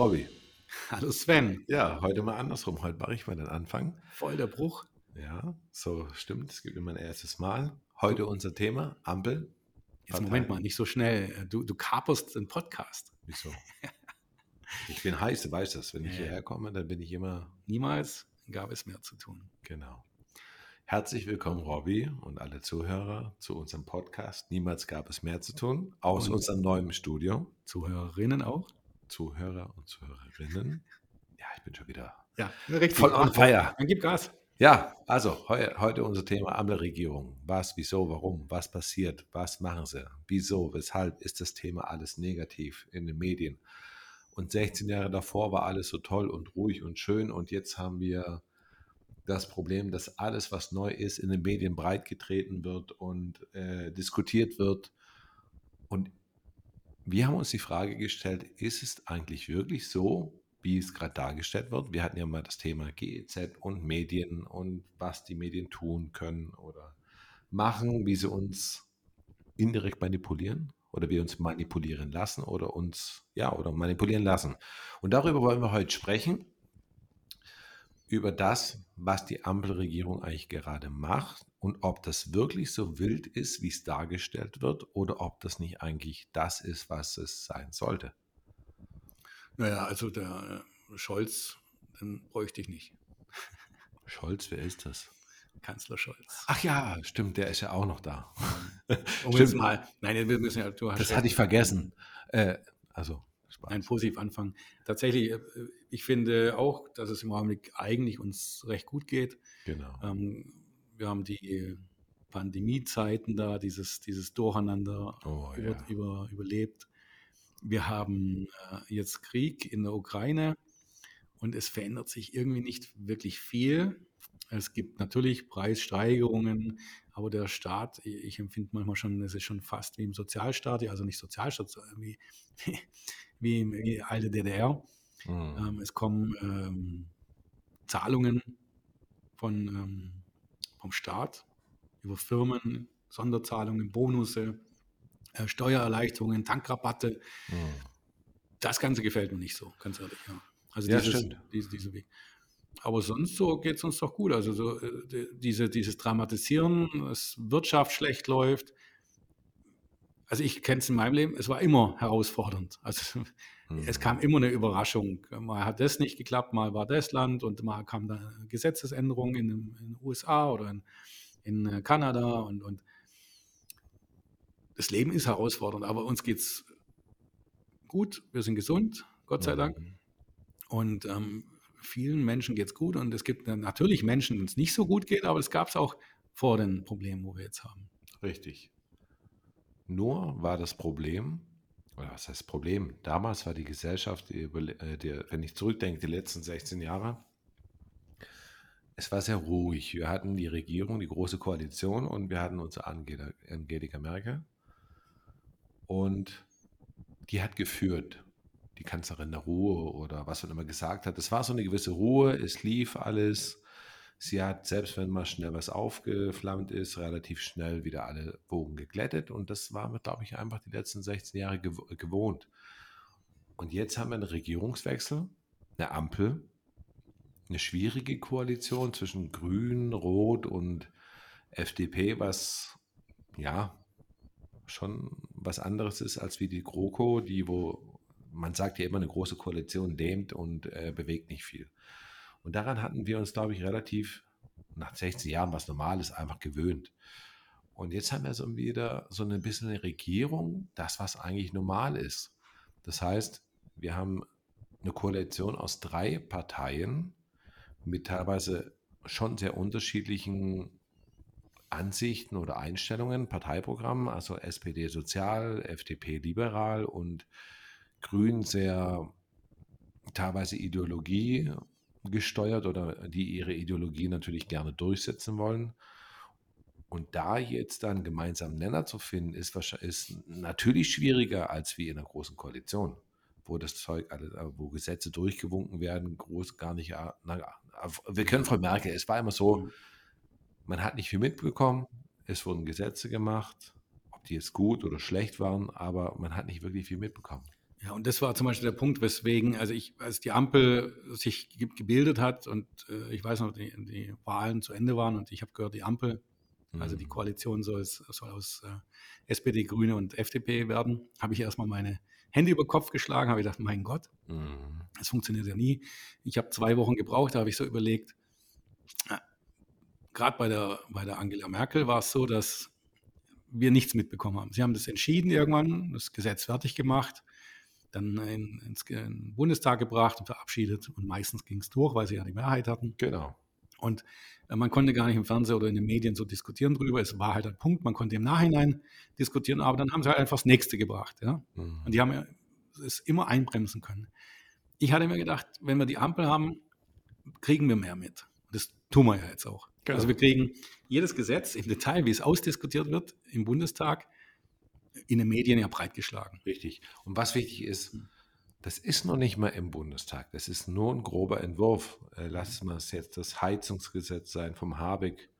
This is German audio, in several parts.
Robby. Hallo Sven. Ja, heute mal andersrum. Heute mache ich mal den Anfang. Voll der Bruch. Ja, so stimmt. Es gibt immer ein erstes Mal. Heute unser Thema, Ampel. Jetzt Moment mal, nicht so schnell. Du, du kaperst den Podcast. Wieso? Ich bin heiß, du weißt das. Wenn ich hierher komme, dann bin ich immer. Niemals gab es mehr zu tun. Genau. Herzlich willkommen, Robby und alle Zuhörer zu unserem Podcast. Niemals gab es mehr zu tun. Aus und unserem neuen Studio. Zuhörerinnen auch. Zuhörer und Zuhörerinnen. Ja, ich bin schon wieder ja, richtig. voll on fire. Dann gib Gas. Ja, also heu, heute unser Thema Ampelregierung. Was, wieso, warum, was passiert, was machen sie, wieso, weshalb ist das Thema alles negativ in den Medien. Und 16 Jahre davor war alles so toll und ruhig und schön und jetzt haben wir das Problem, dass alles, was neu ist, in den Medien breitgetreten wird und äh, diskutiert wird. Und wir haben uns die Frage gestellt, ist es eigentlich wirklich so, wie es gerade dargestellt wird? Wir hatten ja mal das Thema GEZ und Medien und was die Medien tun können oder machen, wie sie uns indirekt manipulieren oder wir uns manipulieren lassen oder uns, ja, oder manipulieren lassen. Und darüber wollen wir heute sprechen über das, was die Ampelregierung eigentlich gerade macht und ob das wirklich so wild ist, wie es dargestellt wird, oder ob das nicht eigentlich das ist, was es sein sollte. Naja, also der äh, Scholz, den bräuchte ich nicht. Scholz, wer ist das? Kanzler Scholz. Ach ja, stimmt, der ist ja auch noch da. Um stimmt. mal, nein, wir müssen ja, du hast Das hatte ich vergessen. Äh, also ein positiv anfangen. Tatsächlich, äh, ich finde auch, dass es im Augenblick eigentlich uns recht gut geht. Genau. Ähm, wir haben die Pandemiezeiten da, dieses, dieses Durcheinander oh, über, ja. über, überlebt. Wir haben äh, jetzt Krieg in der Ukraine und es verändert sich irgendwie nicht wirklich viel. Es gibt natürlich Preissteigerungen, aber der Staat, ich empfinde manchmal schon, es ist schon fast wie im Sozialstaat, also nicht Sozialstaat, wie, wie in die alte DDR. Mhm. Ähm, es kommen ähm, Zahlungen von, ähm, vom Staat über Firmen, Sonderzahlungen, Bonusse, äh, Steuererleichterungen, Tankrabatte. Mhm. Das Ganze gefällt mir nicht so, ganz ehrlich. Ja. Also ja, dieses, diese, diese Weg. Aber sonst so geht es uns doch gut. Also so, äh, diese, dieses Dramatisieren, dass Wirtschaft schlecht läuft, also ich kenne es in meinem Leben, es war immer herausfordernd. Also mhm. es kam immer eine Überraschung. Mal hat das nicht geklappt, mal war das Land und mal kam da Gesetzesänderungen in, in den USA oder in, in äh, Kanada und, und das Leben ist herausfordernd, aber uns geht es gut, wir sind gesund, Gott sei Dank. Mhm. Und ähm, vielen Menschen geht es gut und es gibt natürlich Menschen, denen es nicht so gut geht, aber es gab es auch vor den Problemen, wo wir jetzt haben. Richtig. Nur war das Problem, oder was heißt Problem? Damals war die Gesellschaft, die, äh, die, wenn ich zurückdenke, die letzten 16 Jahre, es war sehr ruhig. Wir hatten die Regierung, die große Koalition und wir hatten unsere Angelika Merkel. Und die hat geführt, die Kanzlerin der Ruhe oder was man immer gesagt hat. Es war so eine gewisse Ruhe, es lief alles. Sie hat, selbst wenn mal schnell was aufgeflammt ist, relativ schnell wieder alle Bogen geglättet. Und das war, glaube ich, einfach die letzten 16 Jahre gewohnt. Und jetzt haben wir einen Regierungswechsel, eine Ampel, eine schwierige Koalition zwischen Grün, Rot und FDP, was ja schon was anderes ist als wie die GroKo, die wo man sagt ja immer eine große Koalition lähmt und äh, bewegt nicht viel. Und daran hatten wir uns, glaube ich, relativ nach 16 Jahren, was normal ist, einfach gewöhnt. Und jetzt haben wir so wieder so ein bisschen eine Regierung, das, was eigentlich normal ist. Das heißt, wir haben eine Koalition aus drei Parteien mit teilweise schon sehr unterschiedlichen Ansichten oder Einstellungen, Parteiprogrammen, also SPD sozial, FDP liberal und Grün sehr teilweise Ideologie gesteuert oder die ihre Ideologie natürlich gerne durchsetzen wollen. Und da jetzt dann gemeinsam Nenner zu finden, ist, ist natürlich schwieriger als wie in einer großen Koalition, wo das Zeug, wo Gesetze durchgewunken werden, groß gar nicht. Äh, na, wir können Frau Merkel, es war immer so, mhm. man hat nicht viel mitbekommen, es wurden Gesetze gemacht, ob die jetzt gut oder schlecht waren, aber man hat nicht wirklich viel mitbekommen. Ja, und das war zum Beispiel der Punkt, weswegen, also ich, als die Ampel sich gebildet hat und äh, ich weiß noch, die, die, Wahlen zu Ende waren und ich habe gehört, die Ampel, mhm. also die mhm. Koalition soll, soll aus äh, SPD, Grüne und FDP werden, habe ich erstmal meine Hände über Kopf geschlagen, habe ich gedacht, mein Gott, mhm. das funktioniert ja nie. Ich habe zwei Wochen gebraucht, da habe ich so überlegt, gerade bei der, bei der Angela Merkel war es so, dass wir nichts mitbekommen haben. Sie haben das entschieden irgendwann, das Gesetz fertig gemacht dann in, ins in Bundestag gebracht und verabschiedet. Und meistens ging es durch, weil sie ja die Mehrheit hatten. Genau. Und äh, man konnte gar nicht im Fernsehen oder in den Medien so diskutieren drüber. Es war halt ein Punkt, man konnte im Nachhinein diskutieren, aber dann haben sie halt einfach das nächste gebracht. Ja? Mhm. Und die haben es immer einbremsen können. Ich hatte mir gedacht, wenn wir die Ampel haben, kriegen wir mehr mit. Das tun wir ja jetzt auch. Genau. Also wir kriegen jedes Gesetz im Detail, wie es ausdiskutiert wird im Bundestag, in den Medien ja breitgeschlagen. Richtig. Und was wichtig ist, das ist noch nicht mal im Bundestag. Das ist nur ein grober Entwurf. Äh, lass mal es jetzt das Heizungsgesetz sein vom Habeck.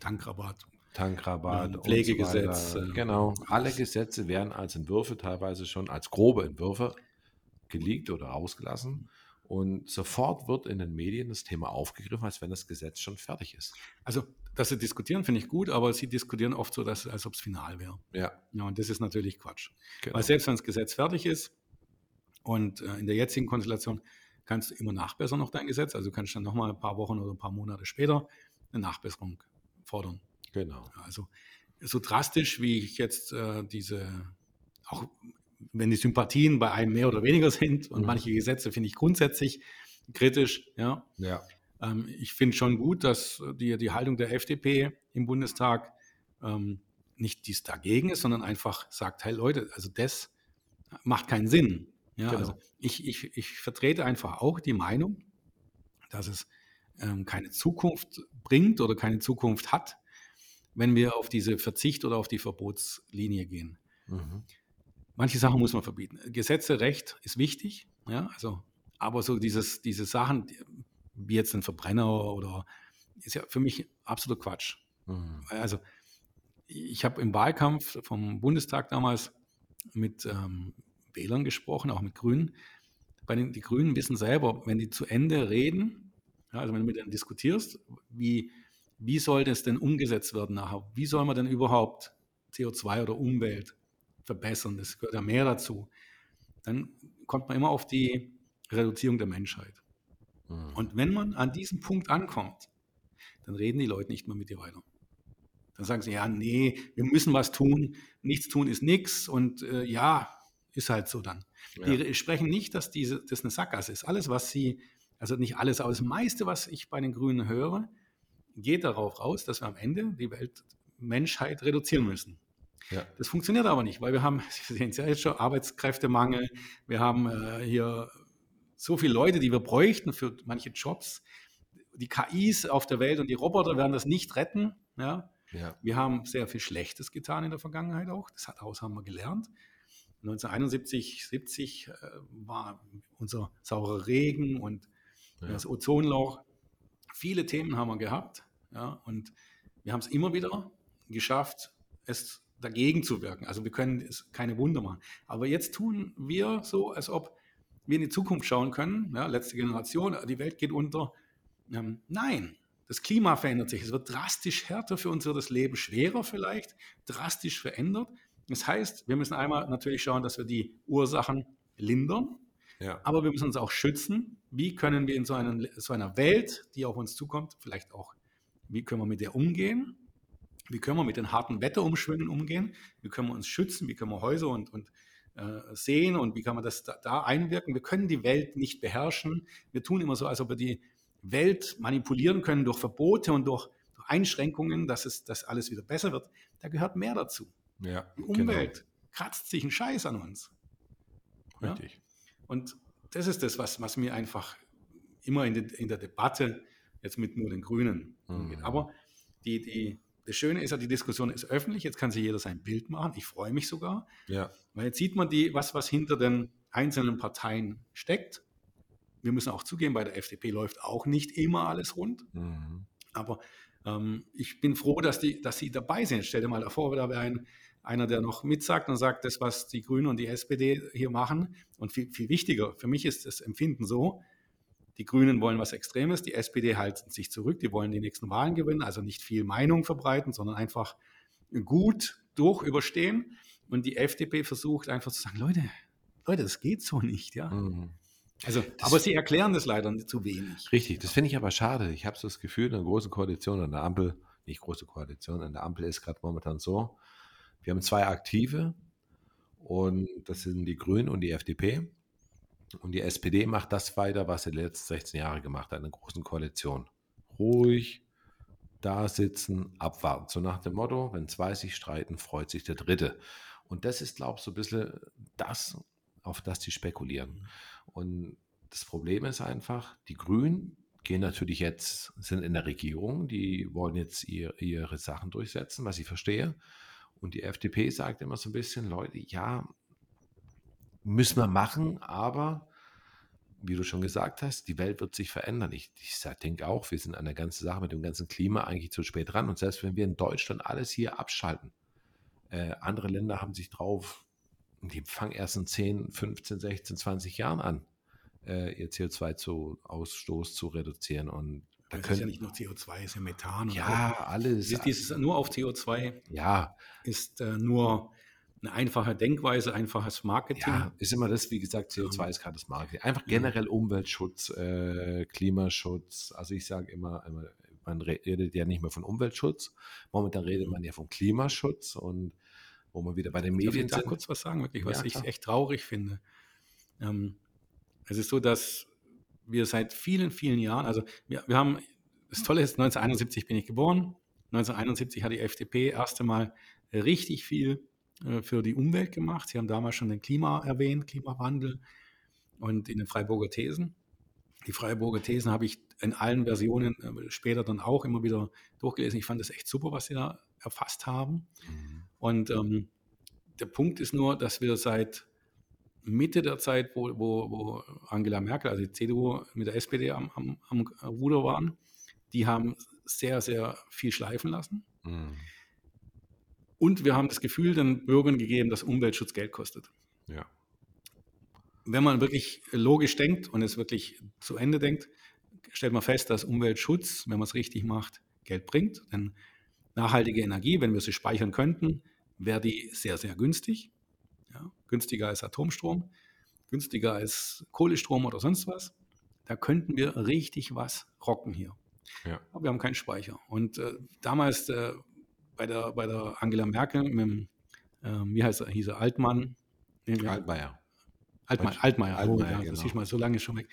Tankrabatt. Tankrabatt, Pflegegesetz. So äh, genau. Alle Gesetze werden als Entwürfe teilweise schon als grobe Entwürfe geleakt oder ausgelassen. Und sofort wird in den Medien das Thema aufgegriffen, als wenn das Gesetz schon fertig ist. Also dass sie diskutieren, finde ich gut, aber sie diskutieren oft so, dass, als ob es final wäre. Ja. ja. Und das ist natürlich Quatsch. Genau. Weil selbst wenn das Gesetz fertig ist und äh, in der jetzigen Konstellation kannst du immer nachbessern noch dein Gesetz. Also du kannst dann nochmal ein paar Wochen oder ein paar Monate später eine Nachbesserung fordern. Genau. Also so drastisch, wie ich jetzt äh, diese, auch wenn die Sympathien bei einem mehr oder weniger sind und mhm. manche Gesetze finde ich grundsätzlich kritisch, ja. Ja. Ähm, ich finde schon gut, dass die, die Haltung der FDP im Bundestag ähm, nicht dies dagegen ist, sondern einfach sagt, hey Leute, also das macht keinen Sinn. Ja, genau. also ich, ich, ich vertrete einfach auch die Meinung, dass es ähm, keine Zukunft bringt oder keine Zukunft hat, wenn wir auf diese Verzicht oder auf die Verbotslinie gehen. Mhm. Manche Sachen muss man verbieten. Gesetze, Recht ist wichtig, ja, also, aber so dieses, diese Sachen, wie jetzt ein Verbrenner oder ist ja für mich absolut Quatsch. Mhm. Also ich habe im Wahlkampf vom Bundestag damals mit ähm, Wählern gesprochen, auch mit Grünen. Bei den, die Grünen wissen selber, wenn die zu Ende reden, ja, also wenn du mit denen diskutierst, wie, wie soll das denn umgesetzt werden nachher? Wie soll man denn überhaupt CO2 oder Umwelt verbessern? Das gehört ja mehr dazu. Dann kommt man immer auf die Reduzierung der Menschheit. Mhm. Und wenn man an diesem Punkt ankommt, dann reden die Leute nicht mehr mit dir weiter. Dann sagen sie, ja, nee, wir müssen was tun, nichts tun ist nichts und äh, ja, ist halt so dann. Ja. Die sprechen nicht, dass diese, das eine Sackgasse ist. Alles, was sie, also nicht alles, aber das meiste, was ich bei den Grünen höre, geht darauf raus, dass wir am Ende die Welt, Menschheit reduzieren müssen. Ja. Das funktioniert aber nicht, weil wir haben, Sie sehen es ja jetzt schon, Arbeitskräftemangel, wir haben äh, hier so viele Leute, die wir bräuchten für manche Jobs. Die KIs auf der Welt und die Roboter werden das nicht retten. Ja? ja. Wir haben sehr viel Schlechtes getan in der Vergangenheit auch. Das hat, daraus haben wir gelernt. 1971, 70 äh, war unser saurer Regen und ja. das Ozonloch. Viele Themen haben wir gehabt. Ja? Und wir haben es immer wieder geschafft, es dagegen zu wirken. Also wir können es keine Wunder machen. Aber jetzt tun wir so, als ob wir in die Zukunft schauen können, ja, letzte Generation, die Welt geht unter. Ähm, nein, das Klima verändert sich. Es wird drastisch härter für uns, wird das Leben schwerer vielleicht, drastisch verändert. Das heißt, wir müssen einmal natürlich schauen, dass wir die Ursachen lindern, ja. aber wir müssen uns auch schützen. Wie können wir in so, einen, so einer Welt, die auf uns zukommt, vielleicht auch, wie können wir mit der umgehen? Wie können wir mit den harten Wetterumschwüngen umgehen? Wie können wir uns schützen? Wie können wir Häuser und, und äh, sehen und wie kann man das da, da, einwirken. Wir können die Welt nicht beherrschen. Wir tun immer so, als ob wir die Welt manipulieren können durch Verbote und durch, durch Einschränkungen, dass, es, dass alles wieder besser wird. Da gehört mehr dazu. Ja, die Umwelt genau. kratzt sich einen Scheiß an uns. Richtig. Ja? Und das ist das, was, was mir einfach immer in, de, in der Debatte jetzt mit nur den Grünen mhm. geht. Aber die, die, das Schöne ist ja, die Diskussion ist öffentlich. Jetzt kann sich jeder sein Bild machen. Ich freue mich sogar. Ja. Weil jetzt sieht man die, was, was hinter den einzelnen Parteien steckt. Wir müssen auch zugeben, bei der FDP läuft auch nicht immer alles rund. Mhm. Aber ähm, ich bin froh, dass, die, dass sie dabei sind. Stell dir mal vor, da wäre ein, einer, der noch mitsagt und sagt, das, was die Grünen und die SPD hier machen. Und viel, viel wichtiger, für mich ist das Empfinden so, die Grünen wollen was Extremes, die SPD halten sich zurück, die wollen die nächsten Wahlen gewinnen, also nicht viel Meinung verbreiten, sondern einfach gut durch überstehen. Und die FDP versucht einfach zu sagen, Leute, Leute, das geht so nicht, ja. Mhm. Also, das aber sie erklären das leider zu wenig. Richtig, das finde ich aber schade. Ich habe so das Gefühl, in einer großen Koalition, an der Ampel, nicht große Koalition, an der Ampel ist gerade momentan so, wir haben zwei Aktive und das sind die Grünen und die FDP. Und die SPD macht das weiter, was sie die letzten 16 Jahre gemacht hat, in einer großen Koalition. Ruhig, da sitzen, abwarten. So nach dem Motto, wenn zwei sich streiten, freut sich der Dritte. Und das ist, glaube ich, so ein bisschen das, auf das die spekulieren. Und das Problem ist einfach, die Grünen gehen natürlich jetzt, sind in der Regierung, die wollen jetzt ihr, ihre Sachen durchsetzen, was ich verstehe. Und die FDP sagt immer so ein bisschen, Leute, ja, müssen wir machen, aber wie du schon gesagt hast, die Welt wird sich verändern. Ich, ich denke auch, wir sind an der ganzen Sache mit dem ganzen Klima eigentlich zu spät dran. Und selbst wenn wir in Deutschland alles hier abschalten, äh, andere Länder haben sich drauf, die fangen erst in 10, 15, 16, 20 Jahren an, äh, ihr CO2-Ausstoß zu reduzieren. Und da das ist ja nicht nur CO2, ist ja Methan. Ja, alles. Dieses, dieses nur auf CO2 ja. ist äh, nur eine einfache Denkweise, einfaches Marketing. Ja, ist immer das, wie gesagt, CO2 ist gerade das Marketing. Einfach generell Umweltschutz, äh, Klimaschutz. Also ich sage immer, man redet ja nicht mehr von Umweltschutz. Momentan redet man ja von Klimaschutz und wo man wieder bei den Medien Darf ich da kurz was sagen, wirklich, was ja, ich echt traurig finde. Ähm, es ist so, dass wir seit vielen, vielen Jahren, also wir, wir haben, das Tolle ist, 1971 bin ich geboren. 1971 hat die FDP erste Mal richtig viel für die Umwelt gemacht. Sie haben damals schon den Klima erwähnt, Klimawandel und in den Freiburger Thesen. Die Freiburger Thesen habe ich in allen Versionen äh, später dann auch immer wieder durchgelesen. Ich fand das echt super, was sie da erfasst haben. Mhm. Und ähm, der Punkt ist nur, dass wir seit Mitte der Zeit, wo, wo, wo Angela Merkel, also die CDU mit der SPD am, am, am Ruder waren, die haben sehr, sehr viel schleifen lassen. Mhm. Und wir haben das Gefühl den Bürgern gegeben, dass Umweltschutz Geld kostet. Ja. Wenn man wirklich logisch denkt und es wirklich zu Ende denkt, stellt man fest, dass Umweltschutz, wenn man es richtig macht, Geld bringt. Denn nachhaltige Energie, wenn wir sie speichern könnten, wäre die sehr, sehr günstig. Ja, günstiger als Atomstrom, günstiger als Kohlestrom oder sonst was. Da könnten wir richtig was rocken hier. Ja. Aber wir haben keinen Speicher. Und äh, damals äh, bei, der, bei der Angela Merkel, mit dem, äh, wie heißt er, hieß er, Altmann? Nee, Altmaier. Altmaier, Altmaier, Altmaier oh, ja, genau. das ist mal so lange schon weg.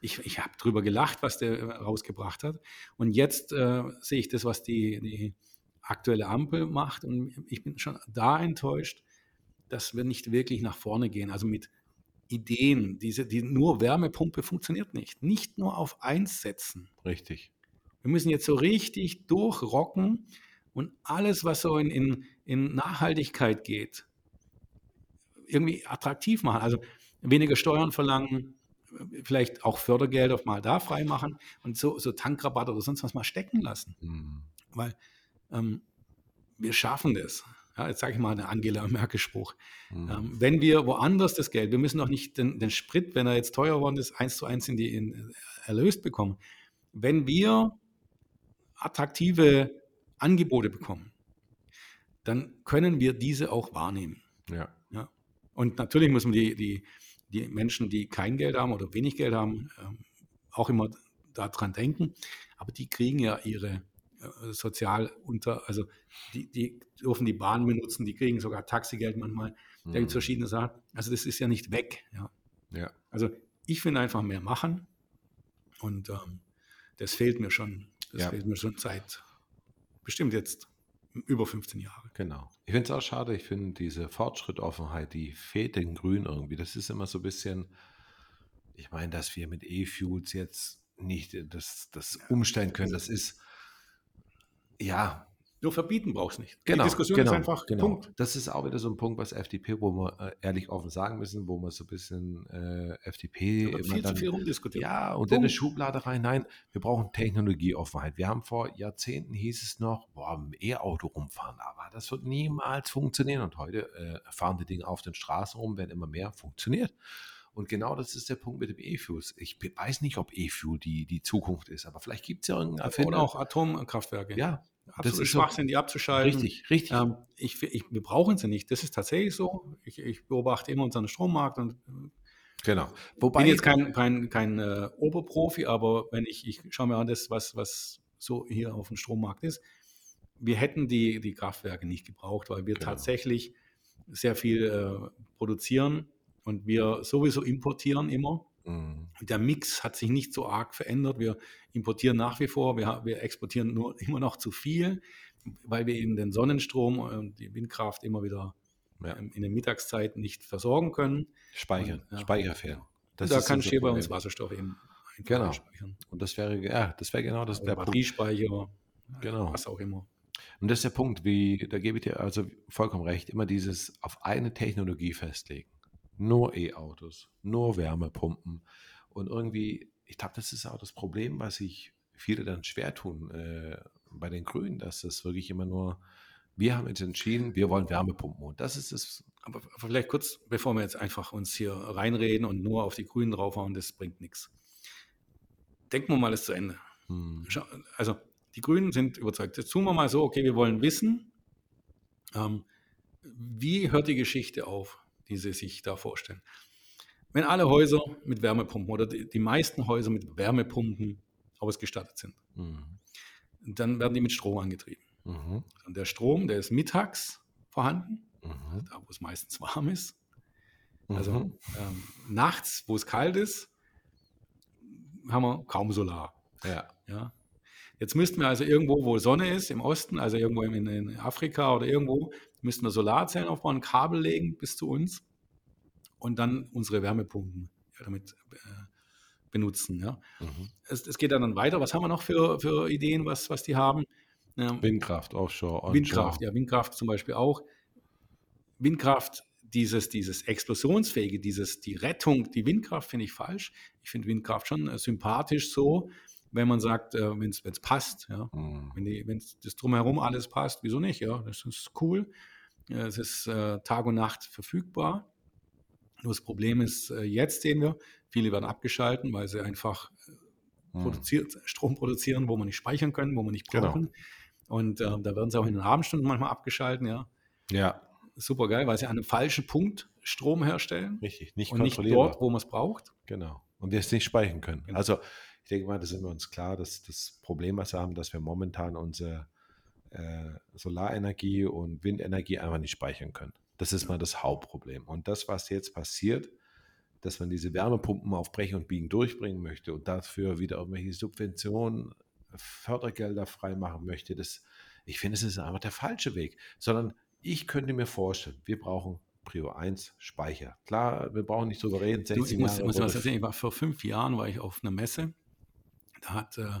Ich, ich habe drüber gelacht, was der rausgebracht hat. Und jetzt äh, sehe ich das, was die, die aktuelle Ampel macht. Und ich bin schon da enttäuscht, dass wir nicht wirklich nach vorne gehen. Also mit Ideen, diese, die nur Wärmepumpe funktioniert nicht. Nicht nur auf eins setzen. Richtig. Wir müssen jetzt so richtig durchrocken und alles, was so in, in, in Nachhaltigkeit geht, irgendwie attraktiv machen. Also weniger Steuern verlangen, vielleicht auch Fördergelder mal da freimachen und so, so Tankrabatt oder sonst was mal stecken lassen. Mhm. Weil ähm, wir schaffen das ja, jetzt sage ich mal einen Angela Merkel-Spruch. Mhm. Ähm, wenn wir woanders das Geld, wir müssen doch nicht den, den, Sprit, wenn er jetzt teuer geworden ist, eins zu eins in die in, erlöst bekommen. Wenn wir attraktive Angebote bekommen, dann können wir diese auch wahrnehmen. Ja. ja. Und natürlich muss man die, die, die Menschen, die kein Geld haben oder wenig Geld haben, ähm, auch immer daran denken. Aber die kriegen ja ihre äh, sozial unter, also die, die dürfen die Bahn benutzen, die kriegen sogar Taxigeld manchmal. Da gibt es mhm. verschiedene Sachen. Also das ist ja nicht weg. Ja. ja. Also ich finde einfach mehr machen und ähm, das fehlt mir schon. Das ja. fehlt mir schon seit bestimmt jetzt über 15 Jahre. Genau. Ich finde es auch schade, ich finde diese Fortschrittoffenheit, die fehlt den Grünen irgendwie. Das ist immer so ein bisschen, ich meine, dass wir mit E-Fuels jetzt nicht das, das umstellen können, das ist, ja, Nur verbieten brauchst du nicht. Genau, die Diskussion genau, ist einfach genau. Punkt. Das ist auch wieder so ein Punkt, was FDP, wo wir äh, ehrlich offen sagen müssen, wo wir so ein bisschen äh, FDP immer viel dann, zu viel rumdiskutiert. ja, und in eine Punkt. Schublade rein. Nein, wir brauchen Technologieoffenheit. Wir haben vor Jahrzehnten hieß es noch, boah, im E-Auto rumfahren, aber das wird niemals funktionieren. Und heute äh, fahren die Dinge auf den Straßen rum, werden immer mehr funktioniert. Und genau das ist der Punkt mit dem E-Fuel. Ich weiß nicht, ob E-Fuel die, die Zukunft ist, aber vielleicht gibt es ja irgendeinen Erfinder. Oder auch Atomkraftwerke. Ja, Absolut Schwachsinn, die abzuschalten. richtig, richtig. Ähm, ich, ich, wir brauchen sie nicht. Das ist tatsächlich so. Ich, ich beobachte immer unseren Strommarkt und äh, genau. bin Wobei jetzt kein, kein, kein äh, Oberprofi, aber wenn ich, ich schaue mir an, das, was, was so hier auf dem Strommarkt ist, wir hätten die, die Kraftwerke nicht gebraucht, weil wir Genau. tatsächlich sehr viel äh, produzieren und wir sowieso importieren immer. Mhm. Der Mix hat sich nicht so arg verändert. Wir importieren nach wie vor, wir, wir exportieren nur immer noch zu viel, weil wir eben den Sonnenstrom und die Windkraft immer wieder Ja. in der Mittagszeit nicht versorgen können. Speichern, Und, ja. Speicher fehlen. Das da kann bei uns. Wasserstoff eben Genau. einspeichern. Und das wäre, ja, das wäre genau das Oder der. Batteriespeicher, Genau. was auch immer. Und das ist der Punkt, wie, da gebe ich dir also vollkommen recht, immer dieses auf eine Technologie festlegen. Nur E-Autos, nur Wärmepumpen. Und irgendwie, ich glaube, das ist auch das Problem, was sich viele dann schwer tun äh, bei den Grünen, dass das wirklich immer nur, wir haben jetzt entschieden, wir wollen Wärmepumpen. Und das ist es. Aber vielleicht kurz, bevor wir jetzt einfach uns hier reinreden und nur auf die Grünen draufhauen, das bringt nichts. Denken wir mal das zu Ende. Hm, Also die Grünen sind überzeugt. Jetzt tun wir mal so, okay, wir wollen wissen, ähm, wie hört die Geschichte auf, die sie sich da vorstellen. Wenn alle Häuser mit Wärmepumpen oder die, die meisten Häuser mit Wärmepumpen ausgestattet sind, hm, dann werden die mit Strom angetrieben. mhm, Und der Strom, der ist mittags vorhanden, mhm, da wo es meistens warm ist. Also mhm. ähm, nachts, wo es kalt ist, haben wir kaum Solar. ja, Ja. Jetzt müssten wir also irgendwo, wo Sonne ist, im Osten, also irgendwo in, in Afrika oder irgendwo, müssten wir Solarzellen aufbauen, Kabel legen bis zu uns und dann unsere Wärmepumpen damit äh, benutzen. Ja. mhm. Es, es geht dann weiter. Was haben wir noch für, für Ideen, was, was die haben? Ja, Windkraft, Offshore. Windkraft, ja, Windkraft zum Beispiel auch. Windkraft, dieses, dieses Explosionsfähige, dieses, die Rettung, die Windkraft finde ich falsch. Ich finde Windkraft schon äh, sympathisch so, wenn man sagt, äh, wenn es passt, ja. Mhm. Wenn, die, wenn das drumherum alles passt, wieso nicht? Ja, das ist cool. Es ist äh, Tag und Nacht verfügbar. Nur das Problem ist, äh, jetzt sehen wir, viele werden abgeschalten, weil sie einfach Mhm. produziert, Strom produzieren, wo man nicht speichern können, wo man nicht Genau. brauchen. Und äh, da werden sie auch in den Abendstunden manchmal abgeschalten, ja. Ja, Super geil, weil sie an einem falschen Punkt Strom herstellen richtig. Nicht und nicht dort, wo man es braucht. Genau. Und wir es nicht speichern können. Genau. Also ich denke mal, da sind wir uns klar, dass das Problem, was wir haben, dass wir momentan unsere äh, Solarenergie und Windenergie einfach nicht speichern können. Das ist mal das Hauptproblem. Und das, was jetzt passiert, dass man diese Wärmepumpen auf Brechen und Biegen durchbringen möchte und dafür wieder irgendwelche Subventionen, Fördergelder freimachen möchte, das, ich finde, es ist einfach der falsche Weg. Sondern ich könnte mir vorstellen, wir brauchen Prio 1 Speicher. Klar, wir brauchen nicht drüber reden. Du, ich 16 muss, Jahre muss was erzählen, ich war vor fünf Jahren war ich auf einer Messe. Da hat äh,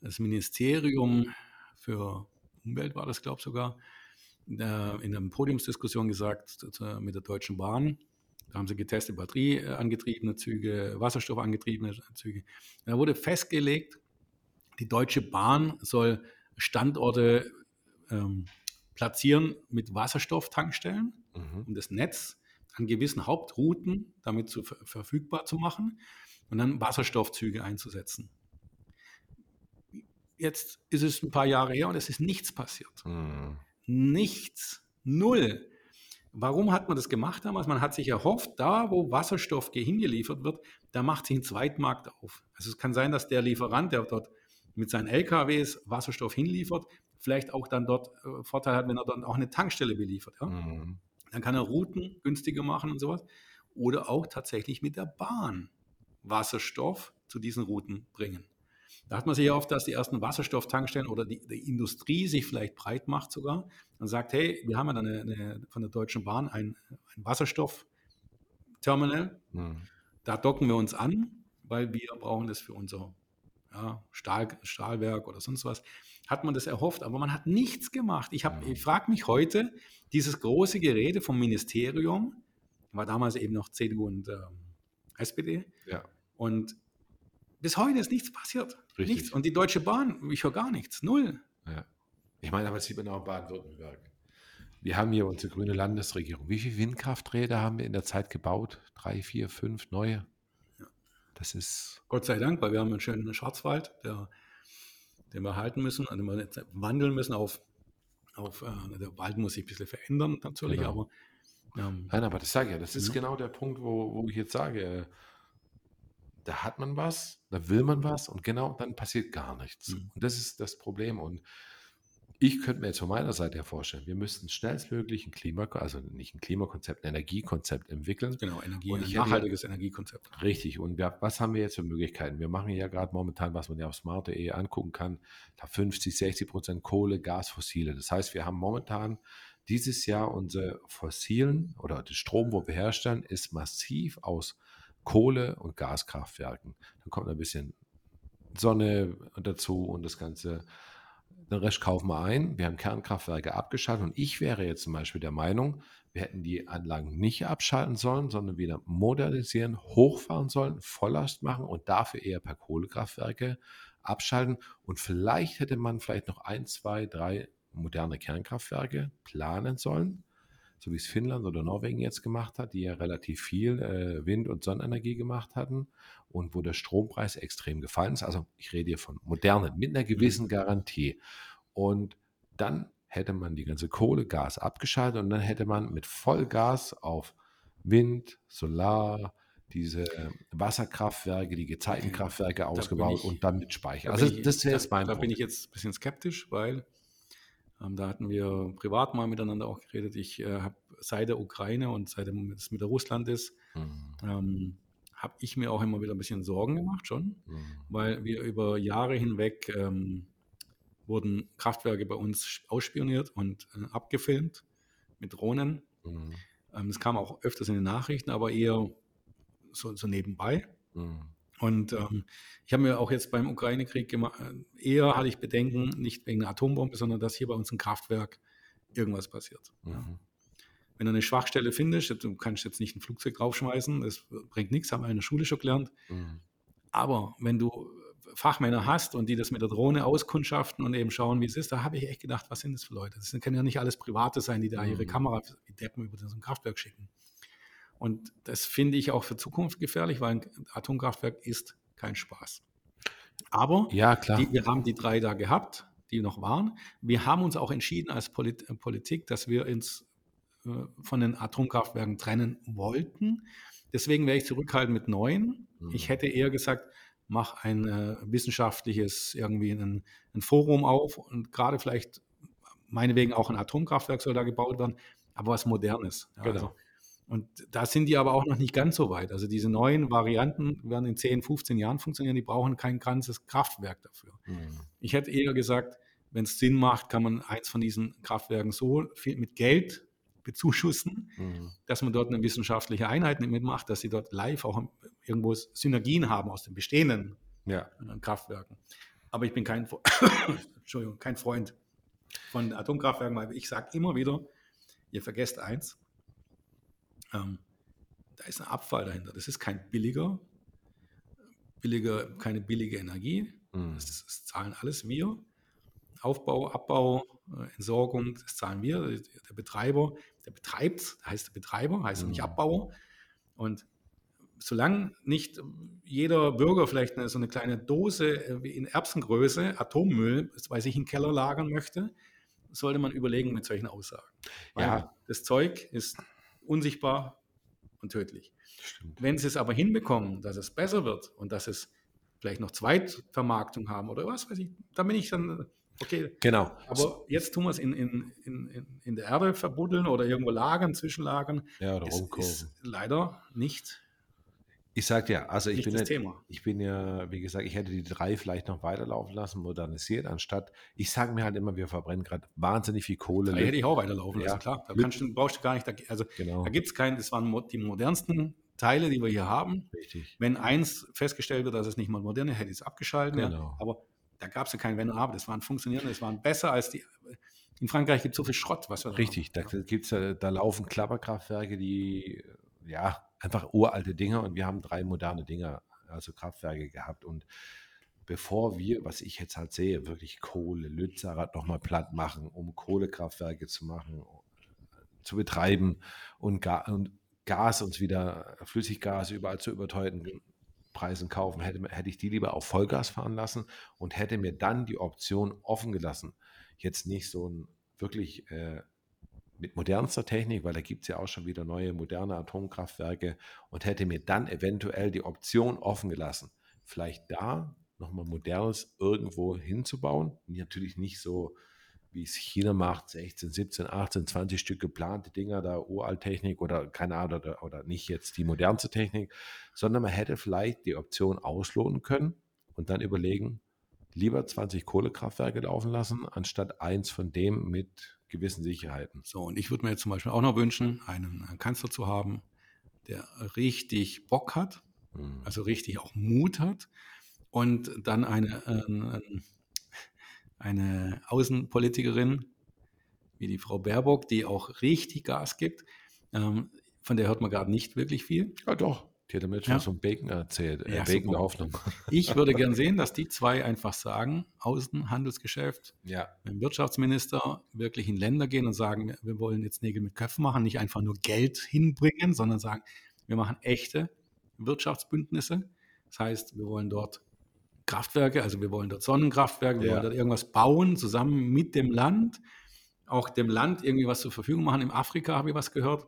das Ministerium für Umwelt, war das, glaube ich sogar, äh, in einer Podiumsdiskussion gesagt äh, mit der Deutschen Bahn. Da haben sie getestet, batterieangetriebene Züge, wasserstoffangetriebene Züge. Da wurde festgelegt, die Deutsche Bahn soll Standorte ähm, platzieren mit Wasserstofftankstellen Mhm. um das Netz an gewissen Hauptrouten damit zu, ver- verfügbar zu machen und dann Wasserstoffzüge einzusetzen. Jetzt ist es ein paar Jahre her und es ist nichts passiert. Mhm. Nichts. Null. Warum hat man das gemacht damals? Man hat sich erhofft, da wo Wasserstoff ge- hingeliefert wird, da macht sich ein Zweitmarkt auf. Also es kann sein, dass der Lieferant, der dort mit seinen LKWs Wasserstoff hinliefert, vielleicht auch dann dort äh, Vorteil hat, wenn er dann auch eine Tankstelle beliefert. Ja? Mhm. Dann kann er Routen günstiger machen und sowas. Oder auch tatsächlich mit der Bahn Wasserstoff zu diesen Routen bringen. Da hat man sich erhofft, dass die ersten Wasserstofftankstellen oder die, die Industrie sich vielleicht breit macht sogar und sagt, hey, wir haben ja dann eine, eine, von der Deutschen Bahn ein, ein Wasserstoffterminal, Mhm. da docken wir uns an, weil wir brauchen das für unser ja, Stahl, Stahlwerk oder sonst was, hat man das erhofft, aber man hat nichts gemacht. Ich, hab- Mhm. ich frage mich heute, dieses große Gerede vom Ministerium, war damals eben noch CDU und ähm, SPD, Ja, und bis heute ist nichts passiert. Richtig. Nichts. Und die Deutsche Bahn, ich höre gar nichts, null. ja. Ich meine, aber das sieht man auch in Baden-Württemberg. Wir haben hier unsere grüne Landesregierung. Wie viele Windkrafträder haben wir in der Zeit gebaut? Drei, vier, fünf neue? Das ist, Gott sei Dank, weil wir haben einen schönen Schwarzwald, der, den wir halten müssen, den wir wandeln müssen auf, auf äh, der Wald muss sich ein bisschen verändern natürlich, Genau. aber ähm, nein, aber das sage ich ja, das ist Mhm. genau der Punkt, wo, wo ich jetzt sage, äh, da hat man was, da will man was und genau dann passiert gar nichts. Mhm. Und das ist das Problem. Und ich könnte mir jetzt von meiner Seite her vorstellen, wir müssten schnellstmöglich ein Klima, also nicht ein Klimakonzept, ein Energiekonzept entwickeln. genau, Energie, Und ein ich hätte- nachhaltiges Energiekonzept. Richtig. Und wir, was haben wir jetzt für Möglichkeiten? Wir machen ja gerade momentan, was man ja auf smart.de angucken kann, da 50, 60 Prozent Kohle, Gas, Fossile. Das heißt, wir haben momentan dieses Jahr unsere fossilen oder der Strom, wo wir herstellen, ist massiv aus Kohle- und Gaskraftwerken. Dann kommt ein bisschen Sonne dazu und das Ganze. Den Rest kaufen wir ein. Wir haben Kernkraftwerke abgeschaltet und ich wäre jetzt zum Beispiel der Meinung, wir hätten die Anlagen nicht abschalten sollen, sondern wieder modernisieren, hochfahren sollen, Volllast machen und dafür eher per Kohlekraftwerke abschalten. Und vielleicht hätte man vielleicht noch ein, zwei, drei moderne Kernkraftwerke planen sollen, so wie es Finnland oder Norwegen jetzt gemacht hat, die ja relativ viel äh, Wind- und Sonnenenergie gemacht hatten und wo der Strompreis extrem gefallen ist. Also ich rede hier von modernen, mit einer gewissen Garantie. Und dann hätte man die ganze Kohle, Gas abgeschaltet und dann hätte man mit Vollgas auf Wind, Solar, diese Wasserkraftwerke, die Gezeitenkraftwerke bin ausgebaut ich- und dann mit Speicher. Da Also bin ich- das wäre jetzt mein Da bin Punkt. ich jetzt ein bisschen skeptisch, weil da hatten wir privat mal miteinander auch geredet. Ich äh, habe seit der Ukraine und seitdem es mit der Russland ist, Mhm. ähm, habe ich mir auch immer wieder ein bisschen Sorgen gemacht schon. Mhm. weil wir über Jahre hinweg ähm, wurden Kraftwerke bei uns ausspioniert und äh, abgefilmt mit Drohnen. Mhm. Ähm, das kam auch öfters in den Nachrichten, aber eher so, so nebenbei. Mhm. Und ähm, ich habe mir auch jetzt beim Ukraine-Krieg gemacht, eher hatte ich Bedenken, nicht wegen einer Atombombe, sondern dass hier bei uns ein Kraftwerk irgendwas passiert. Mhm. Wenn du eine Schwachstelle findest, du kannst jetzt nicht ein Flugzeug draufschmeißen, das bringt nichts, haben wir in der Schule schon gelernt. Mhm. Aber wenn du Fachmänner hast und die das mit der Drohne auskundschaften und eben schauen, wie es ist, da habe ich echt gedacht, was sind das für Leute? Das können ja nicht alles Private sein, die da ihre Mhm. Kamera wie Deppen über so ein Kraftwerk schicken. Und das finde ich auch für Zukunft gefährlich, weil ein Atomkraftwerk ist kein Spaß. Aber Ja, klar. die, wir haben die drei da gehabt, die noch waren. Wir haben uns auch entschieden als Polit äh, Politik, dass wir uns äh, von den Atomkraftwerken trennen wollten. Deswegen wäre ich zurückhaltend mit neuen. Mhm. Ich hätte eher gesagt, mach ein äh, wissenschaftliches, irgendwie ein, ein Forum auf und gerade vielleicht, meinetwegen auch ein Atomkraftwerk soll da gebaut werden, aber was Modernes. Ja, Genau. also, und da sind die aber auch noch nicht ganz so weit. Also diese neuen Varianten werden in 10, 15 Jahren funktionieren, die brauchen kein ganzes Kraftwerk dafür. Mhm. Ich hätte eher gesagt, wenn es Sinn macht, kann man eins von diesen Kraftwerken so viel mit Geld bezuschussen, Mhm. dass man dort eine wissenschaftliche Einheit mitmacht, dass sie dort live auch irgendwo Synergien haben aus den bestehenden Ja. äh, Kraftwerken. Aber ich bin kein, Entschuldigung, kein Freund von Atomkraftwerken, weil ich sage immer wieder, ihr vergesst eins, ähm, da ist ein Abfall dahinter. Das ist kein billiger, billiger keine billige Energie. Mhm. Das, das zahlen alles wir. Aufbau, Abbau, äh, Entsorgung, das zahlen wir. Der Betreiber, der betreibt, heißt der Betreiber, heißt Mhm. nicht Abbauer. Und solange nicht jeder Bürger vielleicht eine, so eine kleine Dose äh, wie in Erbsengröße Atommüll bei sich im Keller lagern möchte, sollte man überlegen mit solchen Aussagen. Weil Ja. das Zeug ist unsichtbar und tödlich. Stimmt. Wenn sie es aber hinbekommen, dass es besser wird und dass es vielleicht noch Zweitvermarktung haben oder was weiß ich, dann bin ich dann, okay, Genau. aber jetzt tun wir es in, in, in, in- der Erde verbuddeln oder irgendwo lagern, zwischenlagern. Ja, oder ist rumkurven. leider nicht, Ich sag dir, also ich bin, Thema. ich bin ja, wie gesagt, ich hätte die drei vielleicht noch weiterlaufen lassen, modernisiert, anstatt, ich sage mir halt immer, wir verbrennen gerade wahnsinnig viel Kohle. Da hätte ich auch weiterlaufen lassen, Ja. klar. Da kannst du, brauchst du gar nicht, da, also genau. da gibt es keinen, das waren die modernsten Teile, die wir hier haben. Richtig. Wenn eins festgestellt wird, dass es nicht mal modern ist, hätte ich es abgeschaltet. Ja. Genau. Aber da gab es ja kein Wenn und Aber. Das waren funktionierende, das waren besser als die. In Frankreich gibt es so viel Schrott, was wir da Richtig, da, haben. gibt's, ja- da laufen Klapperkraftwerke, die ja einfach uralte Dinger und wir haben drei moderne Dinger, also Kraftwerke gehabt. Und bevor wir, was ich jetzt halt sehe, wirklich Kohle, Lützerath nochmal platt machen, um Kohlekraftwerke zu machen, zu betreiben und, Ga und Gas uns wieder, Flüssiggas überall zu überteuerten Preisen kaufen, hätte, hätte ich die lieber auf Vollgas fahren lassen und hätte mir dann die Option offen gelassen. Jetzt nicht so ein wirklich äh, mit modernster Technik, weil da gibt es ja auch schon wieder neue moderne Atomkraftwerke und hätte mir dann eventuell die Option offen gelassen, vielleicht da nochmal modernes irgendwo hinzubauen. Natürlich nicht so, wie es China macht, 16, 17, 18, 20 Stück geplante Dinger, da Uralttechnik oder keine Ahnung, oder, oder nicht jetzt die modernste Technik, sondern man hätte vielleicht die Option ausloten können und dann überlegen, lieber 20 Kohlekraftwerke laufen lassen, anstatt eins von dem mit gewissen Sicherheiten. So, und ich würde mir jetzt zum Beispiel auch noch wünschen, einen äh, Kanzler zu haben, der richtig Bock hat, Hm. also richtig auch Mut hat und dann eine, äh, eine Außenpolitikerin wie die Frau Baerbock, die auch richtig Gas gibt. Ähm, von der hört man gerade nicht wirklich viel. Ja, doch. Die hat damit schon Ja. Bacon erzählt. Äh, Ja, Bacon super. der Hoffnung. Ich würde gern sehen, dass die zwei einfach sagen, Außenhandelsgeschäft, Ja, dem Wirtschaftsminister wirklich in Länder gehen und sagen, wir- wollen jetzt Nägel mit Köpfen machen, nicht einfach nur Geld hinbringen, sondern sagen, wir machen echte Wirtschaftsbündnisse. Das heißt, wir wollen dort Kraftwerke, also wir wollen dort Sonnenkraftwerke, wir Ja. wollen dort irgendwas bauen, zusammen mit dem Land, auch dem Land irgendwie was zur Verfügung machen. In Afrika habe ich was gehört.